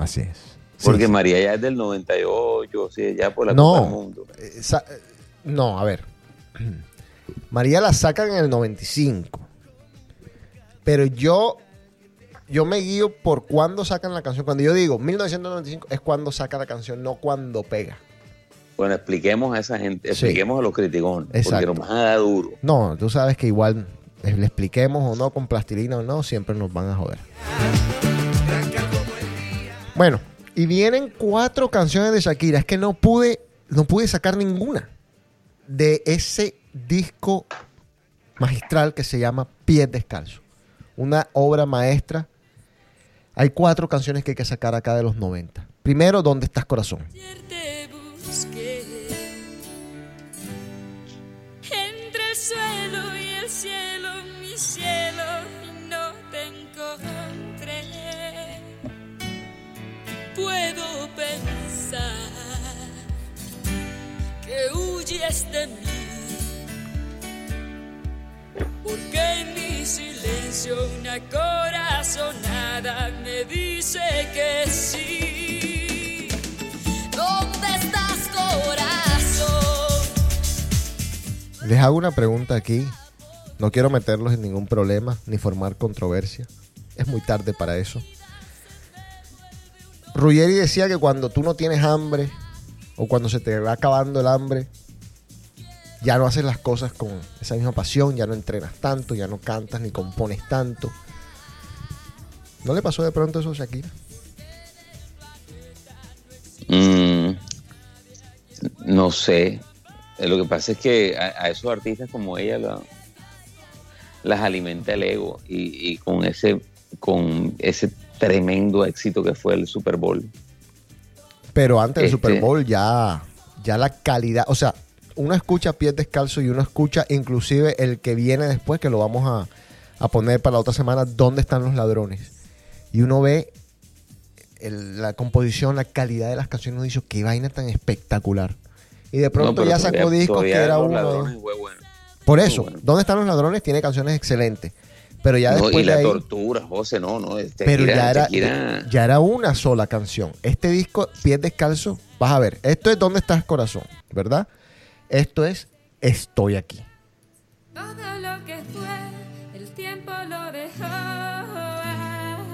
Así es. Porque Sí. María ya es del 98, o sea, ya por la Copa del No, Mundo. eh, eh, no, a ver. María la sacan en el 95. Pero yo, yo me guío por cuándo sacan la canción. Cuando yo digo 1995 es cuando saca la canción, no cuando pega. Bueno, expliquemos a esa gente, Sí. expliquemos a los criticones, porque Exacto. nos van a dar duro. No, tú sabes que igual eh, le expliquemos o no con plastilina o no, siempre nos van a joder. Bueno, y vienen cuatro canciones de Shakira. Es que no pude, no pude sacar ninguna de ese disco magistral que se llama Pies Descalzo. Una obra maestra. Hay cuatro canciones que hay que sacar acá de los 90. Primero, ¿Dónde estás corazón? Puedo pensar que huyes de mí, porque en mi silencio una corazonada me dice que sí. ¿Dónde estás, corazón? Les hago una pregunta aquí. No quiero meterlos en ningún problema ni formar controversia. Es muy tarde para eso. Ruggeri decía que cuando tú no tienes hambre o cuando se te va acabando el hambre, ya no haces las cosas con esa misma pasión, ya no entrenas tanto, ya no cantas ni compones tanto. ¿No le pasó de pronto eso a Shakira? Mm, no sé. Eh, Lo que pasa es que a, esos artistas como ella la- las alimenta el ego y, y con ese con ese tremendo éxito que fue el Super Bowl. Pero antes del Este- Super Bowl ya, ya la calidad, o sea, uno escucha pies descalzo y uno escucha inclusive el que viene después, que lo vamos a, a poner para la otra semana, ¿dónde están los ladrones? Y uno ve el- la composición, la calidad de las canciones, uno dice, qué vaina tan espectacular. Y de pronto ya todavía- sacó discos que todavía era uno. Ladrones bueno. Por eso, ¿dónde están los ladrones? Tiene canciones excelentes. Pero ya No, después y de la ahí, tortura, José, no, no. este, pero ya era, Shakira- ya era una sola canción. Este disco, Pies Descalzo, vas a ver, esto es ¿Dónde estás corazón? ¿Verdad? Esto es Estoy aquí. Todo lo que fue, el tiempo lo dejó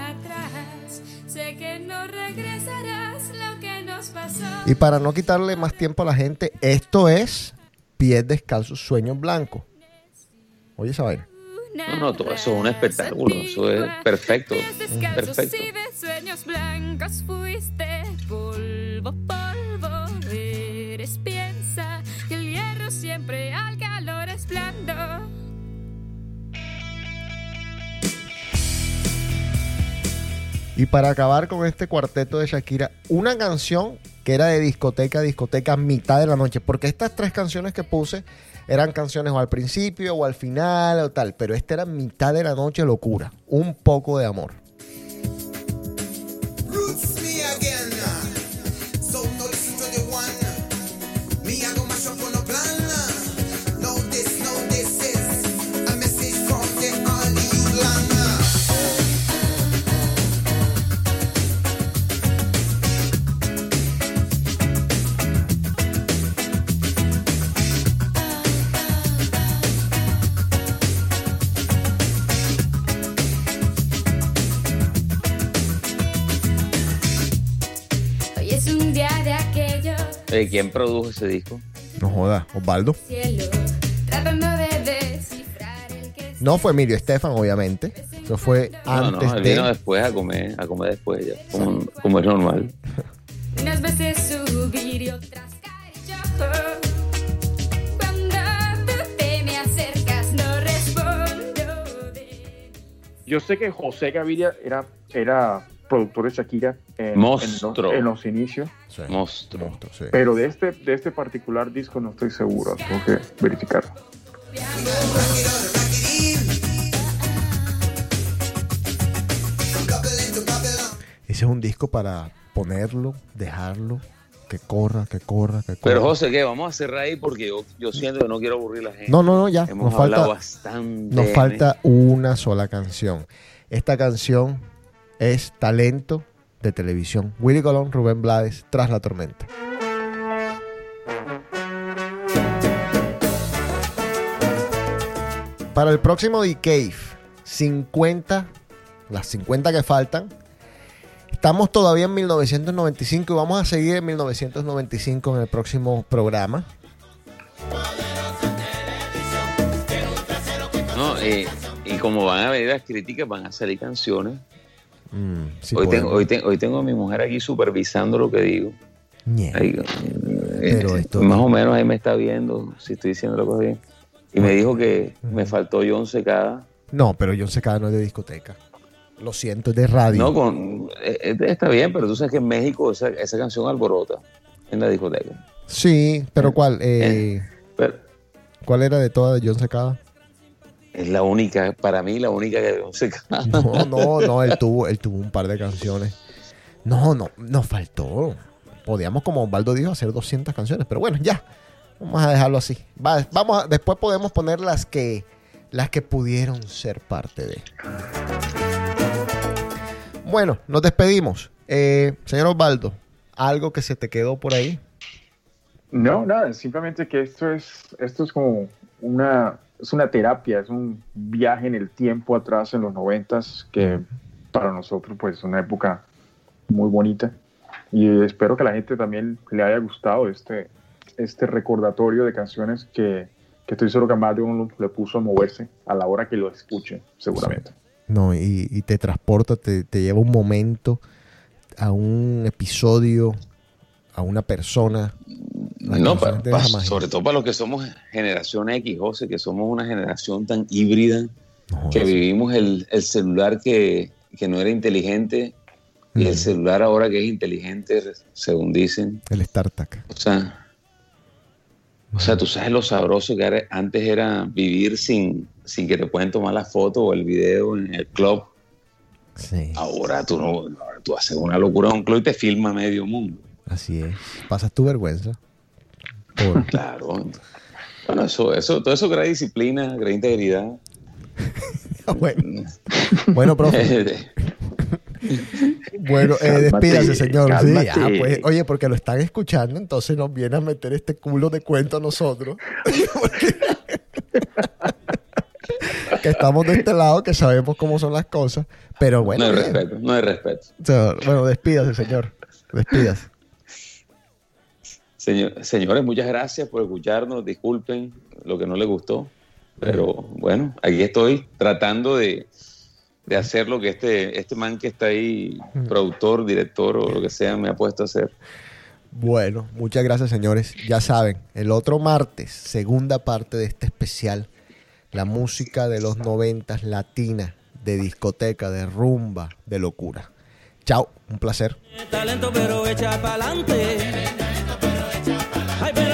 atrás. Sé que no regresarás lo que nos pasó. Y para no quitarle más tiempo a la gente, esto es Pies Descalzos, Sueños Blancos. Oye esa vaina. No, no, todo eso es un espectáculo, eso es perfecto. Descalzos Perfecto. y de sueños blancos fuiste polvo, polvo. Eres piensa que el hierro siempre al calor es blando. Y para acabar con este cuarteto de Shakira, una canción que era de discoteca a discoteca mitad de la noche. Porque estas tres canciones que puse eran canciones o al principio o al final o tal. Pero esta era mitad de la noche locura. Un poco de amor. Eh, ¿Quién produjo ese disco? No joda, Osvaldo. cielo, tratando de descifrar el que No fue Emilio Estefan, obviamente. Eso fue No, antes no, él de. vino después a comer, a comer después ya, como, como es normal. unas veces subir y otras caer yo. Cuando tú te me acercas no respondo. Yo sé que José Gaviria era, era productor de Shakira en, los, en los inicios, Monstruo. pero de este, de este particular disco no estoy seguro, tengo que verificarlo. Ese es un disco para ponerlo, dejarlo, que corra, que corra, que corra. Pero José, ¿qué? Vamos a cerrar ahí porque yo, yo siento que no quiero aburrir a la gente. No, no, no, ya. Hemos Nos hablado falta, bastante. nos falta una sola canción. Esta canción es Talento de Televisión. Willy Colón, Rubén Blades, Tras la Tormenta. Para el próximo The Cave, 50, las 50 que faltan. Estamos todavía en 1995 y vamos a seguir en 1995 en el próximo programa. Eh, y como van a venir las críticas, van a salir canciones. Mm, sí hoy, tengo, hoy, te- hoy tengo a mi mujer aquí supervisando lo que digo. Ñe. Ahí, Pero eh, esto- más o menos ahí me está viendo si estoy diciendo la cosa bien. Y me dijo que me faltó John Secada. No, pero John Secada no es de discoteca. Lo siento, es de radio. No, con, eh, eh, está bien, pero tú sabes que en México esa, esa canción alborota en la discoteca. Sí, pero ¿cuál? Eh, Pero ¿Cuál era de todas de John Secada? Es la única, para mí la única que Secada. No, no, no, él tuvo, él tuvo un par de canciones. No, no, nos faltó. Podíamos, como Osvaldo dijo, hacer 200 canciones, pero bueno, ya. Vamos a dejarlo así. Va- vamos a- después podemos poner las que, las que pudieron ser parte de. Bueno, nos despedimos. Eh, señor Osvaldo, algo que se te quedó por ahí. No, nada, simplemente que esto es, esto es como una, es una terapia, es un viaje en el tiempo atrás en los noventas que para nosotros pues es una época muy bonita y espero que a la gente también le haya gustado este, este recordatorio de canciones que, que estoy seguro que más de uno le puso a moverse a la hora que lo escuche, seguramente. No, y, y te transporta, te, te lleva un momento, a un episodio, a una persona. No, pa- pa- sobre todo para los que somos generación X, José, que somos una generación tan híbrida, que vivimos el, el celular que, que no era inteligente y el celular ahora que es inteligente, según dicen. El StarTac. O sea, o sea, tú sabes lo sabroso que era- antes era vivir sin, sin que te pueden tomar la foto o el video en el club. Ahora tú no, tú haces una locura en un club y te filma medio mundo. Así es. Pasas tu vergüenza. Claro. Bueno, eso, eso, todo eso crea disciplina, crea integridad. bueno. bueno, profe. Bueno, eh, despídase, señor. Sí, ah, pues, oye, porque lo están escuchando, entonces nos viene a meter este culo de cuento a nosotros. que estamos de este lado, que sabemos cómo son las cosas. Pero bueno, no hay bien. respeto, no hay respeto. O sea, bueno, despídase, señor. Despídase. Señor- señores, muchas gracias por escucharnos. Disculpen lo que no les gustó. Pero bueno, aquí estoy tratando de, de hacer lo que este, este man que está ahí, productor, director o lo que sea, me ha puesto a hacer. Bueno, muchas gracias, señores. Ya saben, el otro martes, segunda parte de este especial, la música de los noventas latina, de discoteca, de rumba, de locura. Chao, un placer. Talento pero echa. I bet